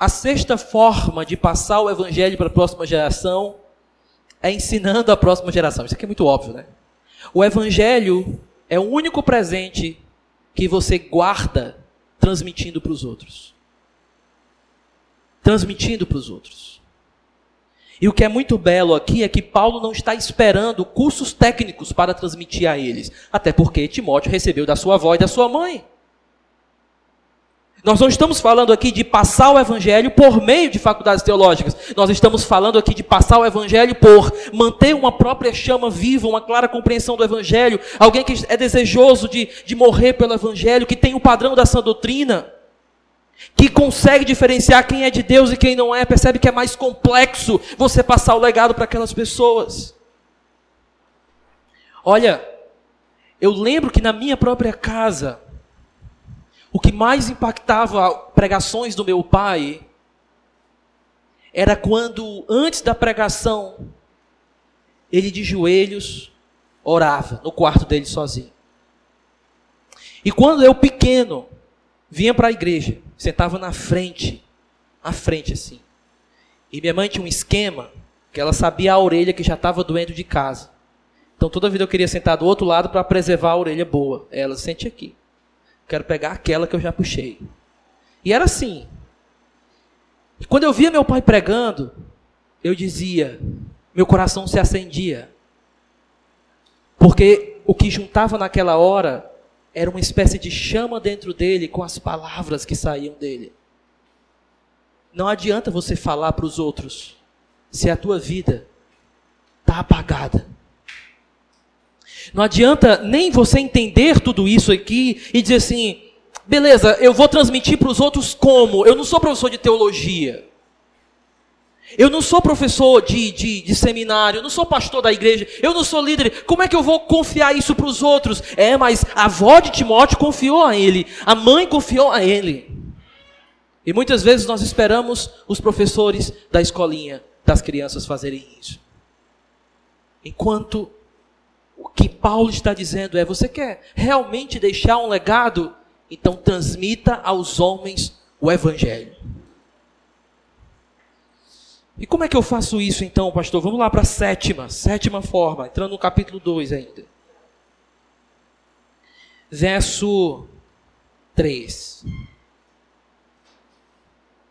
a sexta forma de passar o evangelho para a próxima geração é ensinando a próxima geração. Isso aqui é muito óbvio, né? O evangelho é o único presente que você guarda transmitindo para os outros. Transmitindo para os outros. E o que é muito belo aqui é que Paulo não está esperando cursos técnicos para transmitir a eles, até porque Timóteo recebeu da sua avó e da sua mãe. Nós não estamos falando aqui de passar o evangelho por meio de faculdades teológicas. Nós estamos falando aqui de passar o evangelho por manter uma própria chama viva, uma clara compreensão do evangelho. Alguém que é desejoso de, de morrer pelo evangelho, que tem o padrão da sã doutrina, que consegue diferenciar quem é de Deus e quem não é, percebe que é mais complexo você passar o legado para aquelas pessoas. Olha, eu lembro que na minha própria casa, o que mais impactava pregações do meu pai era quando, antes da pregação, ele de joelhos orava no quarto dele sozinho. E quando eu pequeno vinha para a igreja, sentava na frente, à frente assim. E minha mãe tinha um esquema que ela sabia a orelha que já estava doendo de casa. Então toda vida eu queria sentar do outro lado para preservar a orelha boa. Ela sente aqui. Quero pegar aquela que eu já puxei. E era assim. Quando eu via meu pai pregando, eu dizia, meu coração se acendia. Porque o que juntava naquela hora era uma espécie de chama dentro dele com as palavras que saíam dele. Não adianta você falar para os outros se a tua vida está apagada. Não adianta nem você entender tudo isso aqui e dizer assim, beleza, eu vou transmitir para os outros como? Eu não sou professor de teologia. Eu não sou professor de, de, de, seminário, eu não sou pastor da igreja, eu não sou líder. Como é que eu vou confiar isso para os outros? É, mas a avó de Timóteo confiou a ele, a mãe confiou a ele. E muitas vezes nós esperamos os professores da escolinha das crianças fazerem isso. Enquanto o que Paulo está dizendo é: você quer realmente deixar um legado? Então transmita aos homens o evangelho. E como é que eu faço isso então, pastor? Vamos lá para a sétima, sétima forma, entrando no capítulo 2 ainda. Verso 3.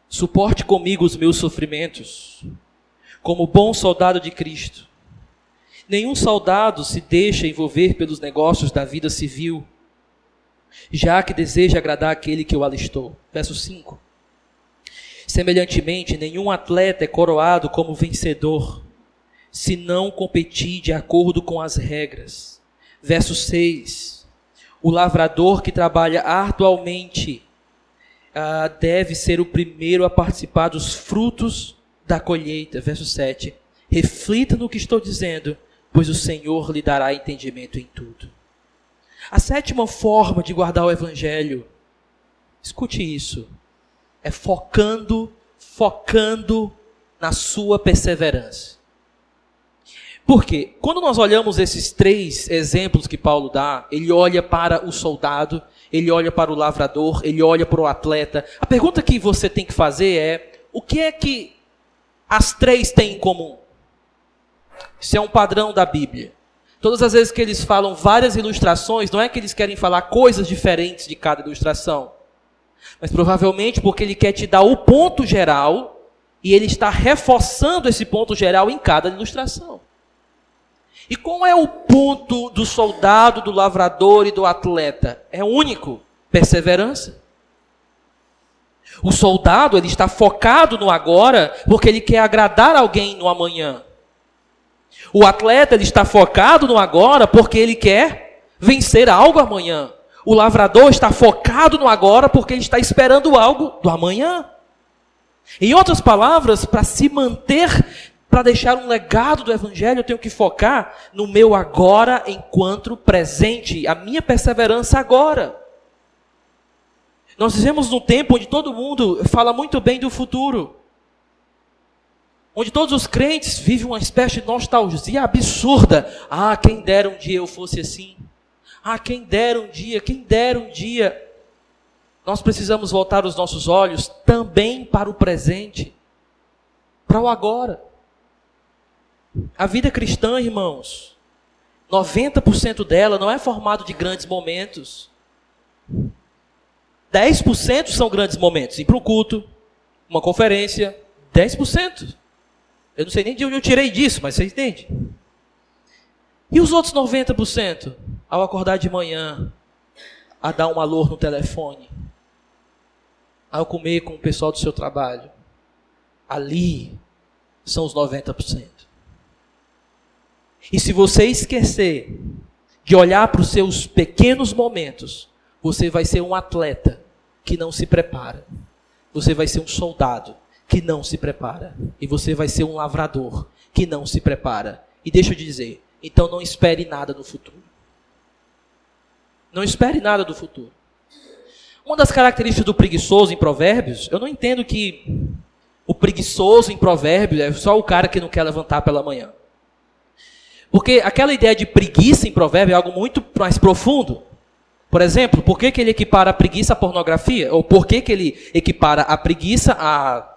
Suporte comigo os meus sofrimentos, como bom soldado de Cristo. Nenhum soldado se deixa envolver pelos negócios da vida civil, já que deseja agradar aquele que o alistou. Verso 5. Semelhantemente, nenhum atleta é coroado como vencedor, se não competir de acordo com as regras. Verso 6. O lavrador que trabalha arduamente ah, deve ser o primeiro a participar dos frutos da colheita. Verso 7. Reflita no que estou dizendo, pois o Senhor lhe dará entendimento em tudo. A sétima forma de guardar o evangelho, escute isso, é focando, focando na sua perseverança. Porque quando nós olhamos esses três exemplos que Paulo dá, ele olha para o soldado, ele olha para o lavrador, ele olha para o atleta. A pergunta que você tem que fazer é: o que é que as três têm em comum? Isso é um padrão da Bíblia. Todas as vezes que eles falam várias ilustrações, não é que eles querem falar coisas diferentes de cada ilustração mas provavelmente porque ele quer te dar o ponto geral e ele está reforçando esse ponto geral em cada ilustração. E qual é o ponto do soldado, do lavrador e do atleta? É único: perseverança. O soldado ele está focado no agora porque ele quer agradar alguém no amanhã. O atleta ele está focado no agora porque ele quer vencer algo amanhã. O lavrador está focado no agora porque ele está esperando algo do amanhã. Em outras palavras, para se manter, para deixar um legado do evangelho, eu tenho que focar no meu agora enquanto presente, a minha perseverança agora. Nós vivemos num tempo onde todo mundo fala muito bem do futuro. Onde todos os crentes vivem uma espécie de nostalgia absurda. Ah, quem dera um dia eu fosse assim. Ah, quem dera um dia, quem dera um dia. Nós precisamos voltar os nossos olhos também para o presente, para o agora. A vida cristã, irmãos, 90% dela não é formado de grandes momentos. 10% são grandes momentos. Ir para um culto, uma conferência, 10%. Eu não sei nem de onde eu tirei disso, mas você entende. E os outros 90%? Ao acordar de manhã, a dar um alô no telefone, ao comer com o pessoal do seu trabalho. Ali são os 90%. E se você esquecer de olhar para os seus pequenos momentos, você vai ser um atleta que não se prepara. Você vai ser um soldado que não se prepara. E você vai ser um lavrador que não se prepara. E deixa eu dizer, então não espere nada no futuro. Não espere nada do futuro. Uma das características do preguiçoso em Provérbios, eu não entendo que o preguiçoso em Provérbios é só o cara que não quer levantar pela manhã. Porque aquela ideia de preguiça em Provérbios é algo muito mais profundo. Por exemplo, por que, que ele equipara a preguiça à pornografia? Ou por que, que ele equipara a preguiça a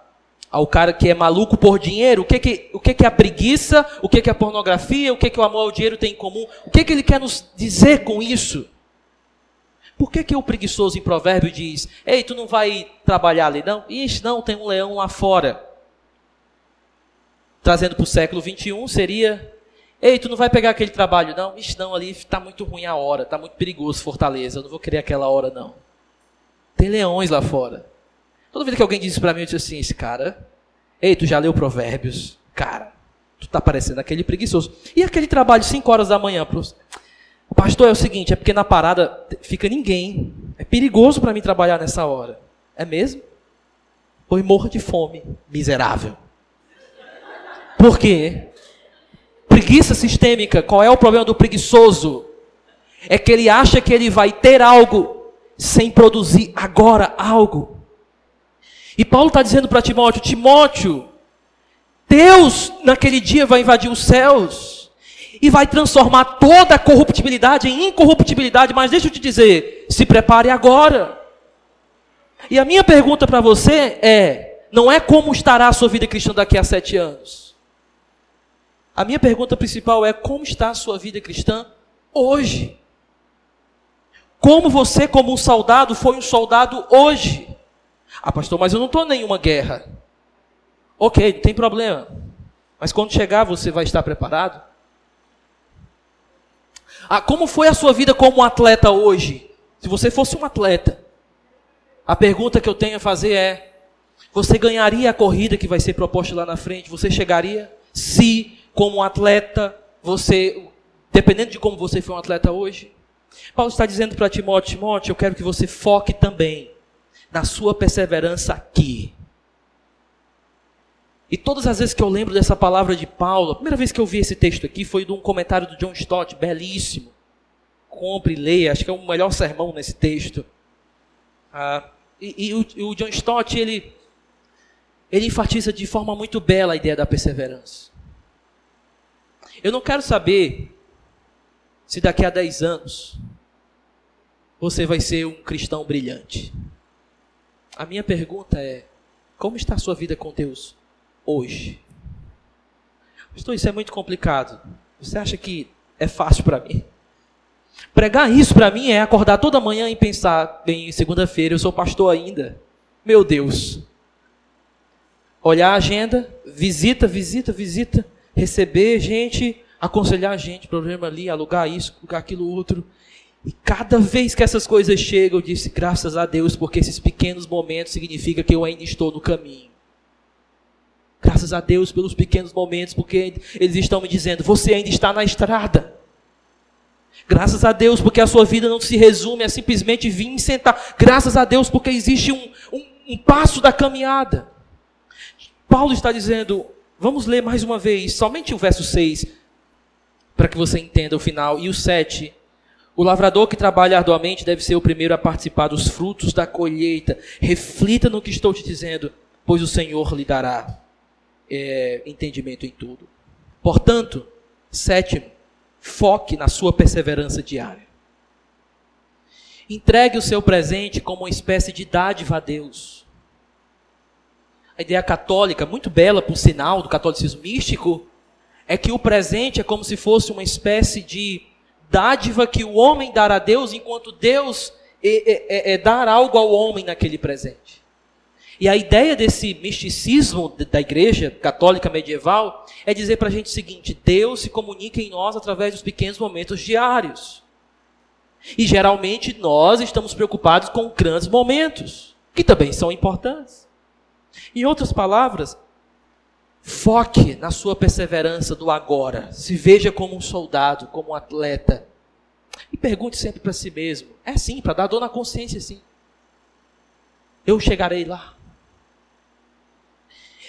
ao cara que é maluco por dinheiro, o que que, o que, que a preguiça, o que, que a pornografia, o que, que o amor ao dinheiro tem em comum, o que, que ele quer nos dizer com isso? Por que, que o preguiçoso em provérbio diz, ei, tu não vai trabalhar ali não? Ixi, não, tem um leão lá fora. Trazendo para o século 21 seria, ei, tu não vai pegar aquele trabalho não? Ixi, não, ali está muito ruim a hora, está muito perigoso Fortaleza, eu não vou querer aquela hora não. Tem leões lá fora. Toda vez que alguém diz para mim, eu disse assim, esse cara, ei, tu já leu Provérbios? Cara, tu tá parecendo aquele preguiçoso. E aquele trabalho 5 horas da manhã, pastor, é o seguinte, é porque na parada fica ninguém. É perigoso para mim trabalhar nessa hora. É mesmo? Pois morra de fome, miserável. Por quê? Preguiça sistêmica. Qual é o problema do preguiçoso? É que ele acha que ele vai ter algo sem produzir agora algo. E Paulo está dizendo para Timóteo: Timóteo, Deus naquele dia vai invadir os céus. e vai transformar toda a corruptibilidade em incorruptibilidade. Mas deixa eu te dizer, se prepare agora. E a minha pergunta para você é: não é como estará a sua vida cristã daqui a sete anos. A minha pergunta principal é: como está a sua vida cristã hoje? Como você, como um soldado, foi um soldado hoje? Ah, pastor, mas eu não estou em nenhuma guerra. Ok, não tem problema. Mas quando chegar, você vai estar preparado? Ah, como foi a sua vida como atleta hoje? Se você fosse um atleta, a pergunta que eu tenho a fazer é: você ganharia a corrida que vai ser proposta lá na frente? Você chegaria? Se, como atleta, você, dependendo de como você foi um atleta hoje, Paulo está dizendo para Timóteo: Timóteo, eu quero que você foque também na sua perseverança aqui. E todas as vezes que eu lembro dessa palavra de Paulo, a primeira vez que eu vi esse texto aqui foi de um comentário do John Stott, belíssimo. Compre e leia, acho que é o melhor sermão nesse texto. Ah, e, e, o, o, John Stott, ele, ele enfatiza de forma muito bela a ideia da perseverança. Eu não quero saber se daqui a 10 anos você vai ser um cristão brilhante. A minha pergunta é: como está a sua vida com Deus hoje? Pastor, isso é muito complicado. Você acha que é fácil para mim? Pregar isso para mim é acordar toda manhã e pensar, bem, segunda-feira eu sou pastor ainda. Meu Deus. Olhar a agenda, visita, visita, visita, receber gente, aconselhar gente, problema ali, alugar isso, alugar aquilo outro. E cada vez que essas coisas chegam, eu disse graças a Deus, porque esses pequenos momentos significam que eu ainda estou no caminho. Graças a Deus pelos pequenos momentos, porque eles estão me dizendo, você ainda está na estrada. Graças a Deus, porque a sua vida não se resume a simplesmente vir e sentar. Graças a Deus, porque existe um, um, um passo da caminhada. Paulo está dizendo, vamos ler mais uma vez, somente o verso 6, para que você entenda o final, e o 7. O lavrador que trabalha arduamente deve ser o primeiro a participar dos frutos da colheita. Reflita no que estou te dizendo, pois o Senhor lhe dará é, entendimento em tudo. Portanto, sétimo, Foque na sua perseverança diária. Entregue o seu presente como uma espécie de dádiva a Deus. A ideia católica, muito bela por sinal do catolicismo místico, é que o presente é como se fosse uma espécie de dádiva que o homem dará a Deus, enquanto Deus é, é, é dar algo ao homem naquele presente. E a ideia desse misticismo da igreja católica medieval é dizer para a gente o seguinte: Deus se comunica em nós através dos pequenos momentos diários. E geralmente nós estamos preocupados com grandes momentos, que também são importantes. Em outras palavras, foque na sua perseverança do agora. Se veja como um soldado, como um atleta. E pergunte sempre para si mesmo: é sim, para dar dor na consciência, sim. Eu chegarei lá.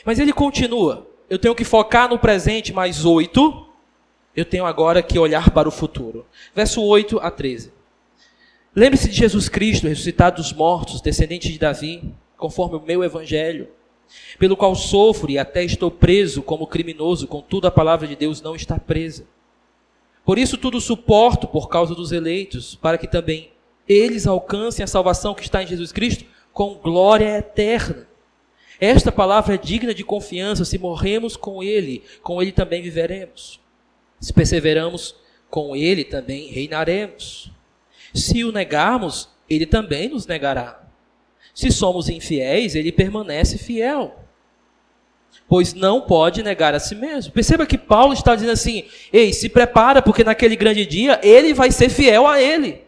Mas ele continua. Eu tenho que focar no presente mais oito. Eu tenho agora que olhar para o futuro. Verso 8 a 13. Lembre-se de Jesus Cristo, ressuscitado dos mortos, descendente de Davi, conforme o meu evangelho, pelo qual sofro e até estou preso como criminoso, contudo a palavra de Deus não está presa. Por isso tudo suporto por causa dos eleitos, para que também eles alcancem a salvação que está em Jesus Cristo com glória eterna. Esta palavra é digna de confiança. Se morremos com Ele, com Ele também viveremos. Se perseveramos com Ele, também reinaremos. Se o negarmos, Ele também nos negará. Se somos infiéis, Ele permanece fiel. Pois não pode negar a si mesmo. Perceba que Paulo está dizendo assim: ei, se prepara, porque naquele grande dia Ele vai ser fiel a Ele.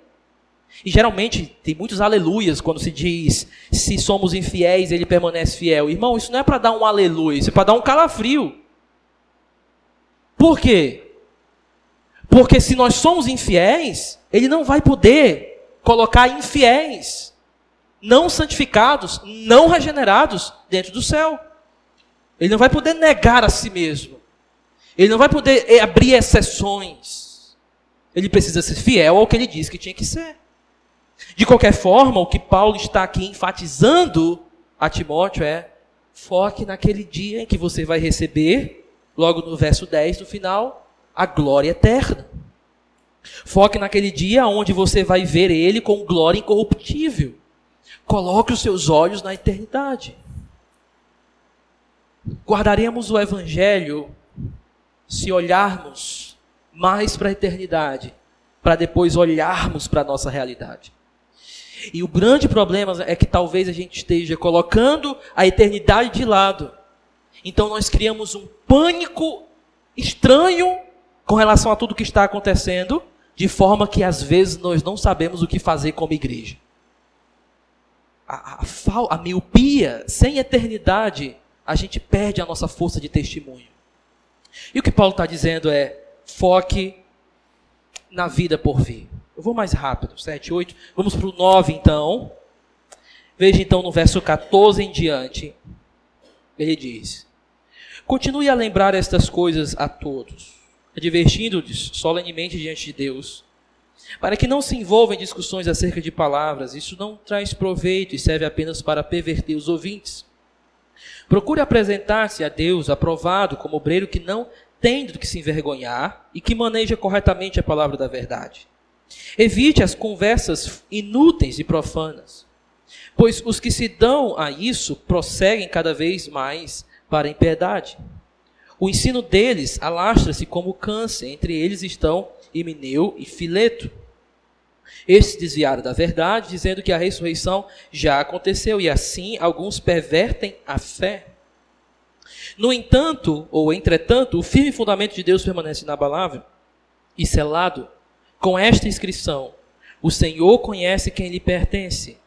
E geralmente tem muitos aleluias quando se diz se somos infiéis, ele permanece fiel. Irmão, isso não é para dar um aleluia, isso é para dar um calafrio. Por quê? Porque se nós somos infiéis, ele não vai poder colocar infiéis, não santificados, não regenerados dentro do céu. Ele não vai poder negar a si mesmo. Ele não vai poder eh, abrir exceções. Ele precisa ser fiel ao que ele diz que tinha que ser. De qualquer forma, o que Paulo está aqui enfatizando a Timóteo é: foque naquele dia em que você vai receber, logo no verso 10 do final, a glória eterna. Foque naquele dia onde você vai ver Ele com glória incorruptível. Coloque os seus olhos na eternidade. Guardaremos o Evangelho se olharmos mais para a eternidade, para depois olharmos para a nossa realidade. E o grande problema é que talvez a gente esteja colocando a eternidade de lado. Então nós criamos um pânico estranho com relação a tudo que está acontecendo, de forma que às vezes nós não sabemos o que fazer como igreja. A, a, miopia, sem eternidade, a gente perde a nossa força de testemunho. E o que Paulo está dizendo é: foque na vida por vir. Eu vou mais rápido, 7, 8. Vamos para o 9 então. Veja então no verso 14 em diante. Ele diz: Continue a lembrar estas coisas a todos, advertindo-lhes solenemente diante de Deus, para que não se envolvam em discussões acerca de palavras. Isso não traz proveito e serve apenas para perverter os ouvintes. Procure apresentar-se a Deus aprovado como obreiro que não tem do que se envergonhar e que maneja corretamente a palavra da verdade. Evite as conversas inúteis e profanas, pois os que se dão a isso prosseguem cada vez mais para a impiedade. O ensino deles alastra-se como câncer, entre eles estão Himeneu e Fileto. Estes desviaram da verdade, dizendo que a ressurreição já aconteceu, e assim alguns pervertem a fé. No entanto, ou entretanto, o firme fundamento de Deus permanece inabalável e selado com esta inscrição: O Senhor conhece quem lhe pertence,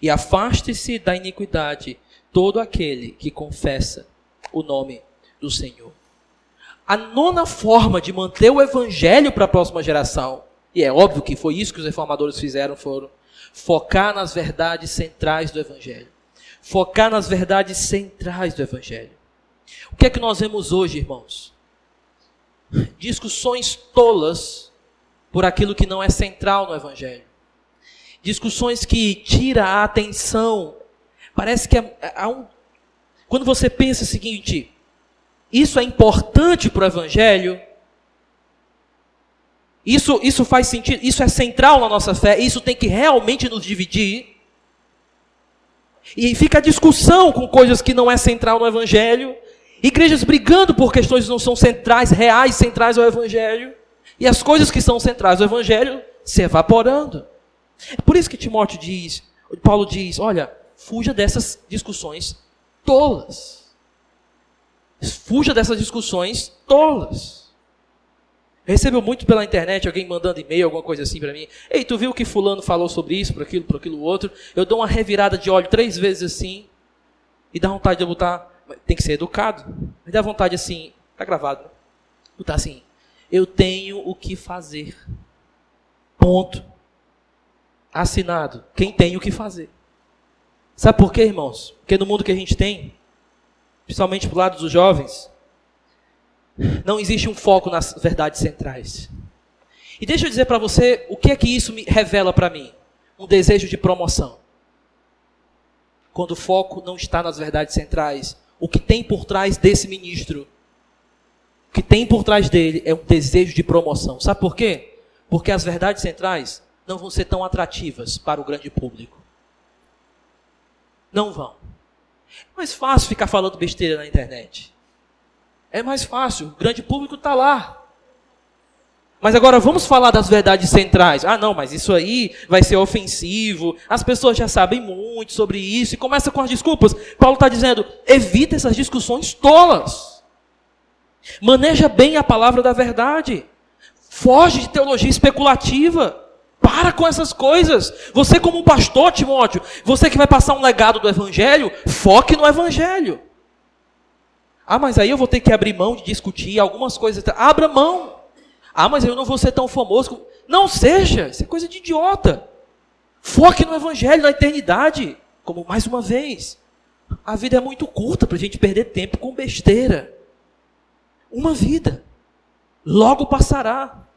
e afaste-se da iniquidade todo aquele que confessa o nome do Senhor. A nona forma de manter o evangelho para a próxima geração, e é óbvio que foi isso que os reformadores fizeram, foram focar nas verdades centrais do evangelho. Focar nas verdades centrais do evangelho. O que é que nós vemos hoje, irmãos? Discussões tolas por aquilo que não é central no Evangelho. Discussões que tira a atenção. Parece que há um. Quando você pensa o seguinte, isso é importante para o Evangelho, isso, isso faz sentido, isso é central na nossa fé, isso tem que realmente nos dividir. E fica a discussão com coisas que não é central no Evangelho, igrejas brigando por questões que não são centrais, reais, centrais ao Evangelho. E as coisas que são centrais do Evangelho se evaporando. É por isso que Timóteo diz, Paulo diz: olha, fuja dessas discussões tolas. Fuja dessas discussões tolas. Eu recebo muito pela internet alguém mandando e-mail, alguma coisa assim para mim. Ei, tu viu o que fulano falou sobre isso, por aquilo, por aquilo outro? Eu dou uma revirada de olho três vezes assim e dá vontade de botar. Tem que ser educado. Me dá vontade assim, tá gravado, né? Botar assim, eu tenho o que fazer. Ponto. Assinado. Quem tem o que fazer. Sabe por quê, irmãos? Porque no mundo que a gente tem, principalmente para o lado dos jovens, não existe um foco nas verdades centrais. E deixa eu dizer para você o que é que isso me revela para mim: um desejo de promoção. Quando o foco não está nas verdades centrais, o que tem por trás desse ministro que tem por trás dele é um desejo de promoção. Sabe por quê? Porque as verdades centrais não vão ser tão atrativas para o grande público. Não vão. É mais fácil ficar falando besteira na internet. É mais fácil, o grande público está lá. Mas agora vamos falar das verdades centrais. Ah, não, mas isso aí vai ser ofensivo. As pessoas já sabem muito sobre isso. E começa com as desculpas. Paulo está dizendo: evita essas discussões tolas. Maneja bem a palavra da verdade. Foge de teologia especulativa. Para com essas coisas. Você, como um pastor, Timóteo, você que vai passar um legado do Evangelho, foque no Evangelho. Ah, mas aí eu vou ter que abrir mão de discutir algumas coisas. Abra mão. Ah, mas eu não vou ser tão famoso. Não seja. Isso é coisa de idiota. Foque no Evangelho, na eternidade. Como mais uma vez. A vida é muito curta para a gente perder tempo com besteira uma vida. Logo passará.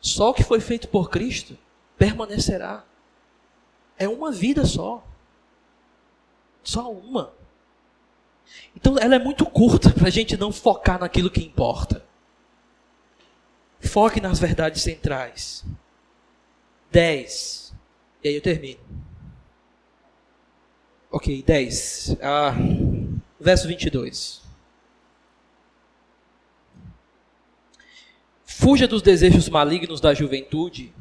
Só o que foi feito por Cristo permanecerá. É uma vida só. Só uma. Então ela é muito curta para a gente não focar naquilo que importa. Foque nas verdades centrais. 10. E aí eu termino. Ok, 10. Ah, verso 22. Fuja dos desejos malignos da juventude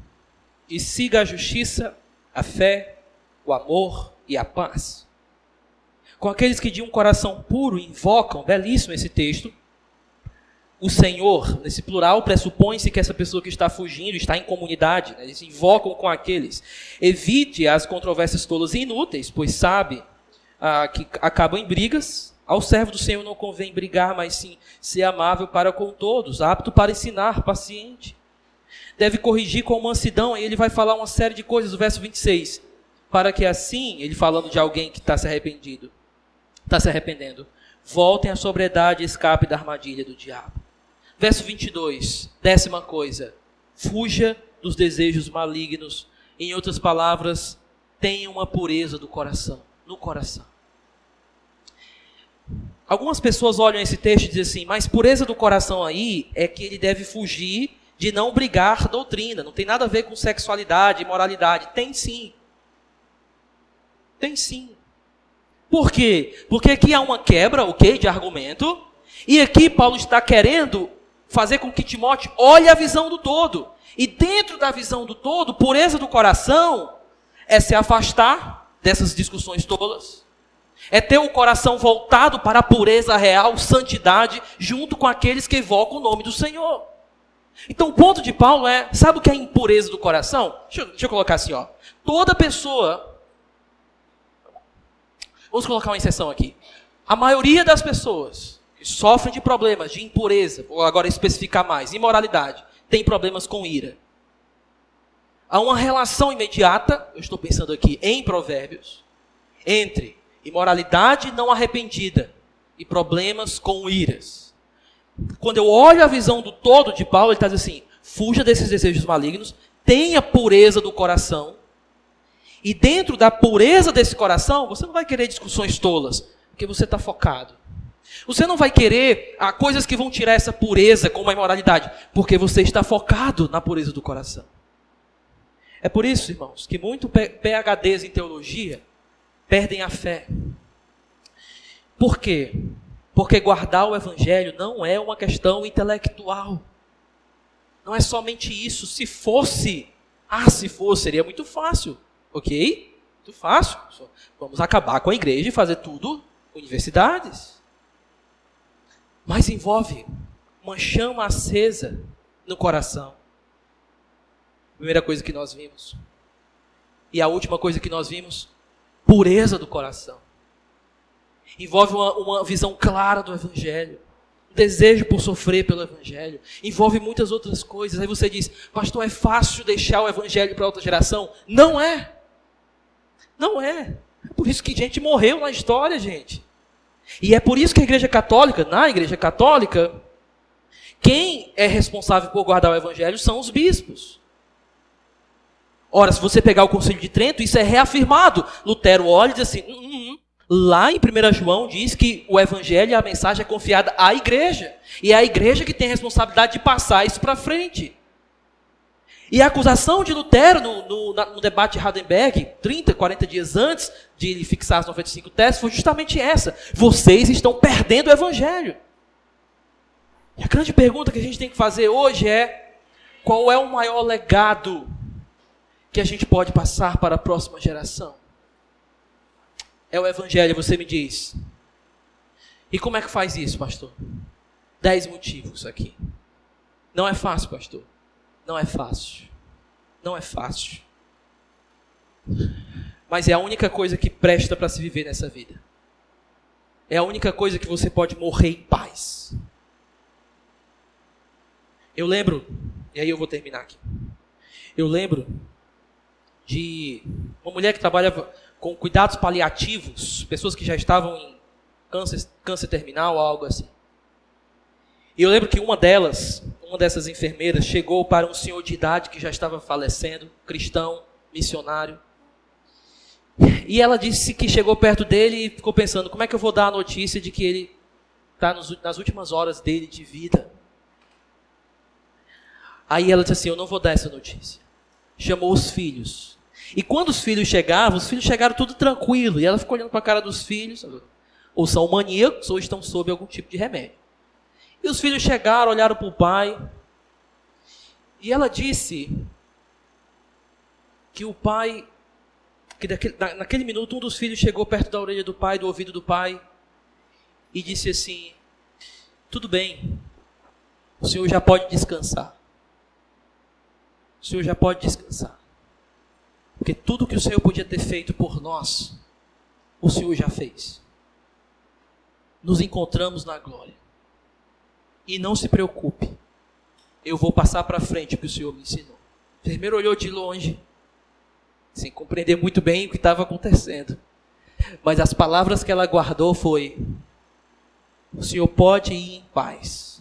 e siga a justiça, a fé, o amor e a paz. Com aqueles que de um coração puro invocam, belíssimo esse texto, o Senhor, nesse plural, pressupõe-se que essa pessoa que está fugindo está em comunidade, né? eles invocam com aqueles. Evite as controvérsias tolas e inúteis, pois sabe ah, que acabam em brigas. Ao servo do Senhor não convém brigar, mas sim ser amável para com todos, apto para ensinar, paciente. Deve corrigir com mansidão, e ele vai falar uma série de coisas, o verso 26. Para que assim, ele falando de alguém que está se arrependido, está se arrependendo, voltem à sobriedade e escape da armadilha do diabo. Verso 22, décima coisa. Fuja dos desejos malignos. Em outras palavras, tenha uma pureza do coração, no coração. Algumas pessoas olham esse texto e dizem assim, mas pureza do coração aí é que ele deve fugir de não brigar doutrina. Não tem nada a ver com sexualidade, moralidade. Tem sim. Tem sim. Por quê? Porque aqui há uma quebra, ok, de argumento. E aqui Paulo está querendo fazer com que Timóteo olhe a visão do todo. E dentro da visão do todo, pureza do coração é se afastar dessas discussões tolas. É ter o coração voltado para a pureza real, santidade, junto com aqueles que evocam o nome do Senhor. Então o ponto de Paulo é, sabe o que é a impureza do coração? Deixa deixa eu colocar assim, ó. Toda pessoa. Vamos colocar uma exceção aqui. A maioria das pessoas que sofrem de problemas de impureza, ou agora especificar mais, imoralidade, tem problemas com ira. Há uma relação imediata, eu estou pensando aqui em Provérbios, entre imoralidade não arrependida e problemas com iras. Quando eu olho a visão do todo de Paulo, ele está dizendo assim: fuja desses desejos malignos, tenha pureza do coração, e dentro da pureza desse coração, você não vai querer discussões tolas, porque você está focado. Você não vai querer ah, coisas que vão tirar essa pureza, como a imoralidade, porque você está focado na pureza do coração. É por isso, irmãos, que muito PHDs em teologia perdem a fé. Por quê? Porque guardar o evangelho não é uma questão intelectual. Não é somente isso. Se fosse, ah, se fosse, seria muito fácil, ok? Muito fácil. Vamos acabar com a igreja e fazer tudo universidades mas envolve uma chama acesa no coração. Primeira coisa que nós vimos. E a última coisa que nós vimos, pureza do coração. Envolve uma, uma visão clara do Evangelho. desejo por sofrer pelo Evangelho. Envolve muitas outras coisas. Aí você diz, pastor, é fácil deixar o Evangelho para outra geração? Não é. Não é. É por isso que gente morreu na história, gente. E é por isso que a Igreja Católica, na Igreja Católica, quem é responsável por guardar o Evangelho são os bispos. Ora, se você pegar o Concílio de Trento, isso é reafirmado. Lutero olha e diz assim: hum, hum, hum. Lá em 1 João diz que o Evangelho e a mensagem é confiada à igreja. E é a igreja que tem a responsabilidade de passar isso para frente. E a acusação de Lutero no, no, no, debate de Hardenberg, 30, 40 dias antes de ele fixar as 95 teses, foi justamente essa. Vocês estão perdendo o evangelho. E a grande pergunta que a gente tem que fazer hoje é: qual é o maior legado que a gente pode passar para a próxima geração? É o evangelho, você me diz. E como é que faz isso, pastor? Dez motivos aqui. Não é fácil, pastor. Não é fácil. Não é fácil. Mas é a única coisa que presta para se viver nessa vida. É a única coisa que você pode morrer em paz. Eu lembro, e aí eu vou terminar aqui. Eu lembro de uma mulher que trabalhava com cuidados paliativos, pessoas que já estavam em câncer, câncer terminal, algo assim. E eu lembro que uma delas, uma dessas enfermeiras, chegou para um senhor de idade que já estava falecendo, cristão, missionário. E ela disse que chegou perto dele e ficou pensando: como é que eu vou dar a notícia de que ele está nas últimas horas dele de vida? Aí ela disse assim: Eu não vou dar essa notícia. Chamou os filhos. E quando os filhos chegavam, os filhos chegaram tudo tranquilo. E ela ficou olhando para a cara dos filhos, ou são maníacos, ou estão sob algum tipo de remédio. E os filhos chegaram, olharam para o pai. E ela disse que o pai, que naquele, naquele minuto um dos filhos chegou perto da orelha do pai, do ouvido do pai, e disse assim: Tudo bem, o senhor já pode descansar. O senhor já pode descansar. Porque tudo que o Senhor podia ter feito por nós, o Senhor já fez. Nos encontramos na glória. E não se preocupe, eu vou passar para frente o que o Senhor me ensinou. O enfermeiro olhou de longe, sem compreender muito bem o que estava acontecendo. Mas as palavras que ela guardou foi: O Senhor pode ir em paz,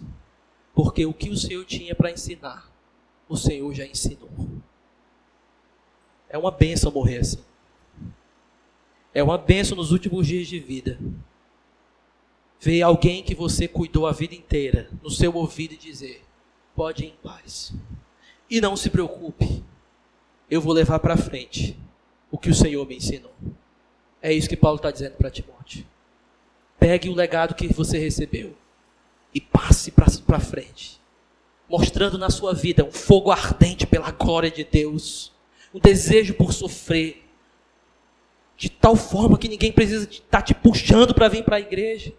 porque o que o Senhor tinha para ensinar, o Senhor já ensinou. É uma benção morrer assim. É uma benção nos últimos dias de vida. Ver alguém que você cuidou a vida inteira no seu ouvido e dizer: pode ir em paz. E não se preocupe, eu vou levar para frente o que o Senhor me ensinou. É isso que Paulo está dizendo para Timóteo. Pegue o legado que você recebeu e passe para frente, mostrando na sua vida um fogo ardente pela glória de Deus um desejo por sofrer, de tal forma que ninguém precisa estar tá te puxando para vir para a igreja.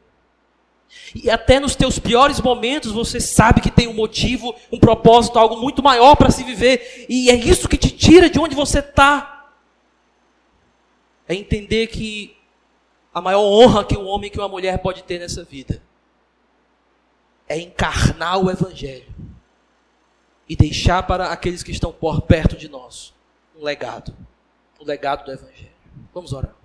E até nos teus piores momentos você sabe que tem um motivo, um propósito, algo muito maior para se viver. E é isso que te tira de onde você está. É entender que a maior honra que um homem e que uma mulher pode ter nessa vida é encarnar o Evangelho e deixar para aqueles que estão por perto de nós um legado. O legado do Evangelho. Vamos orar.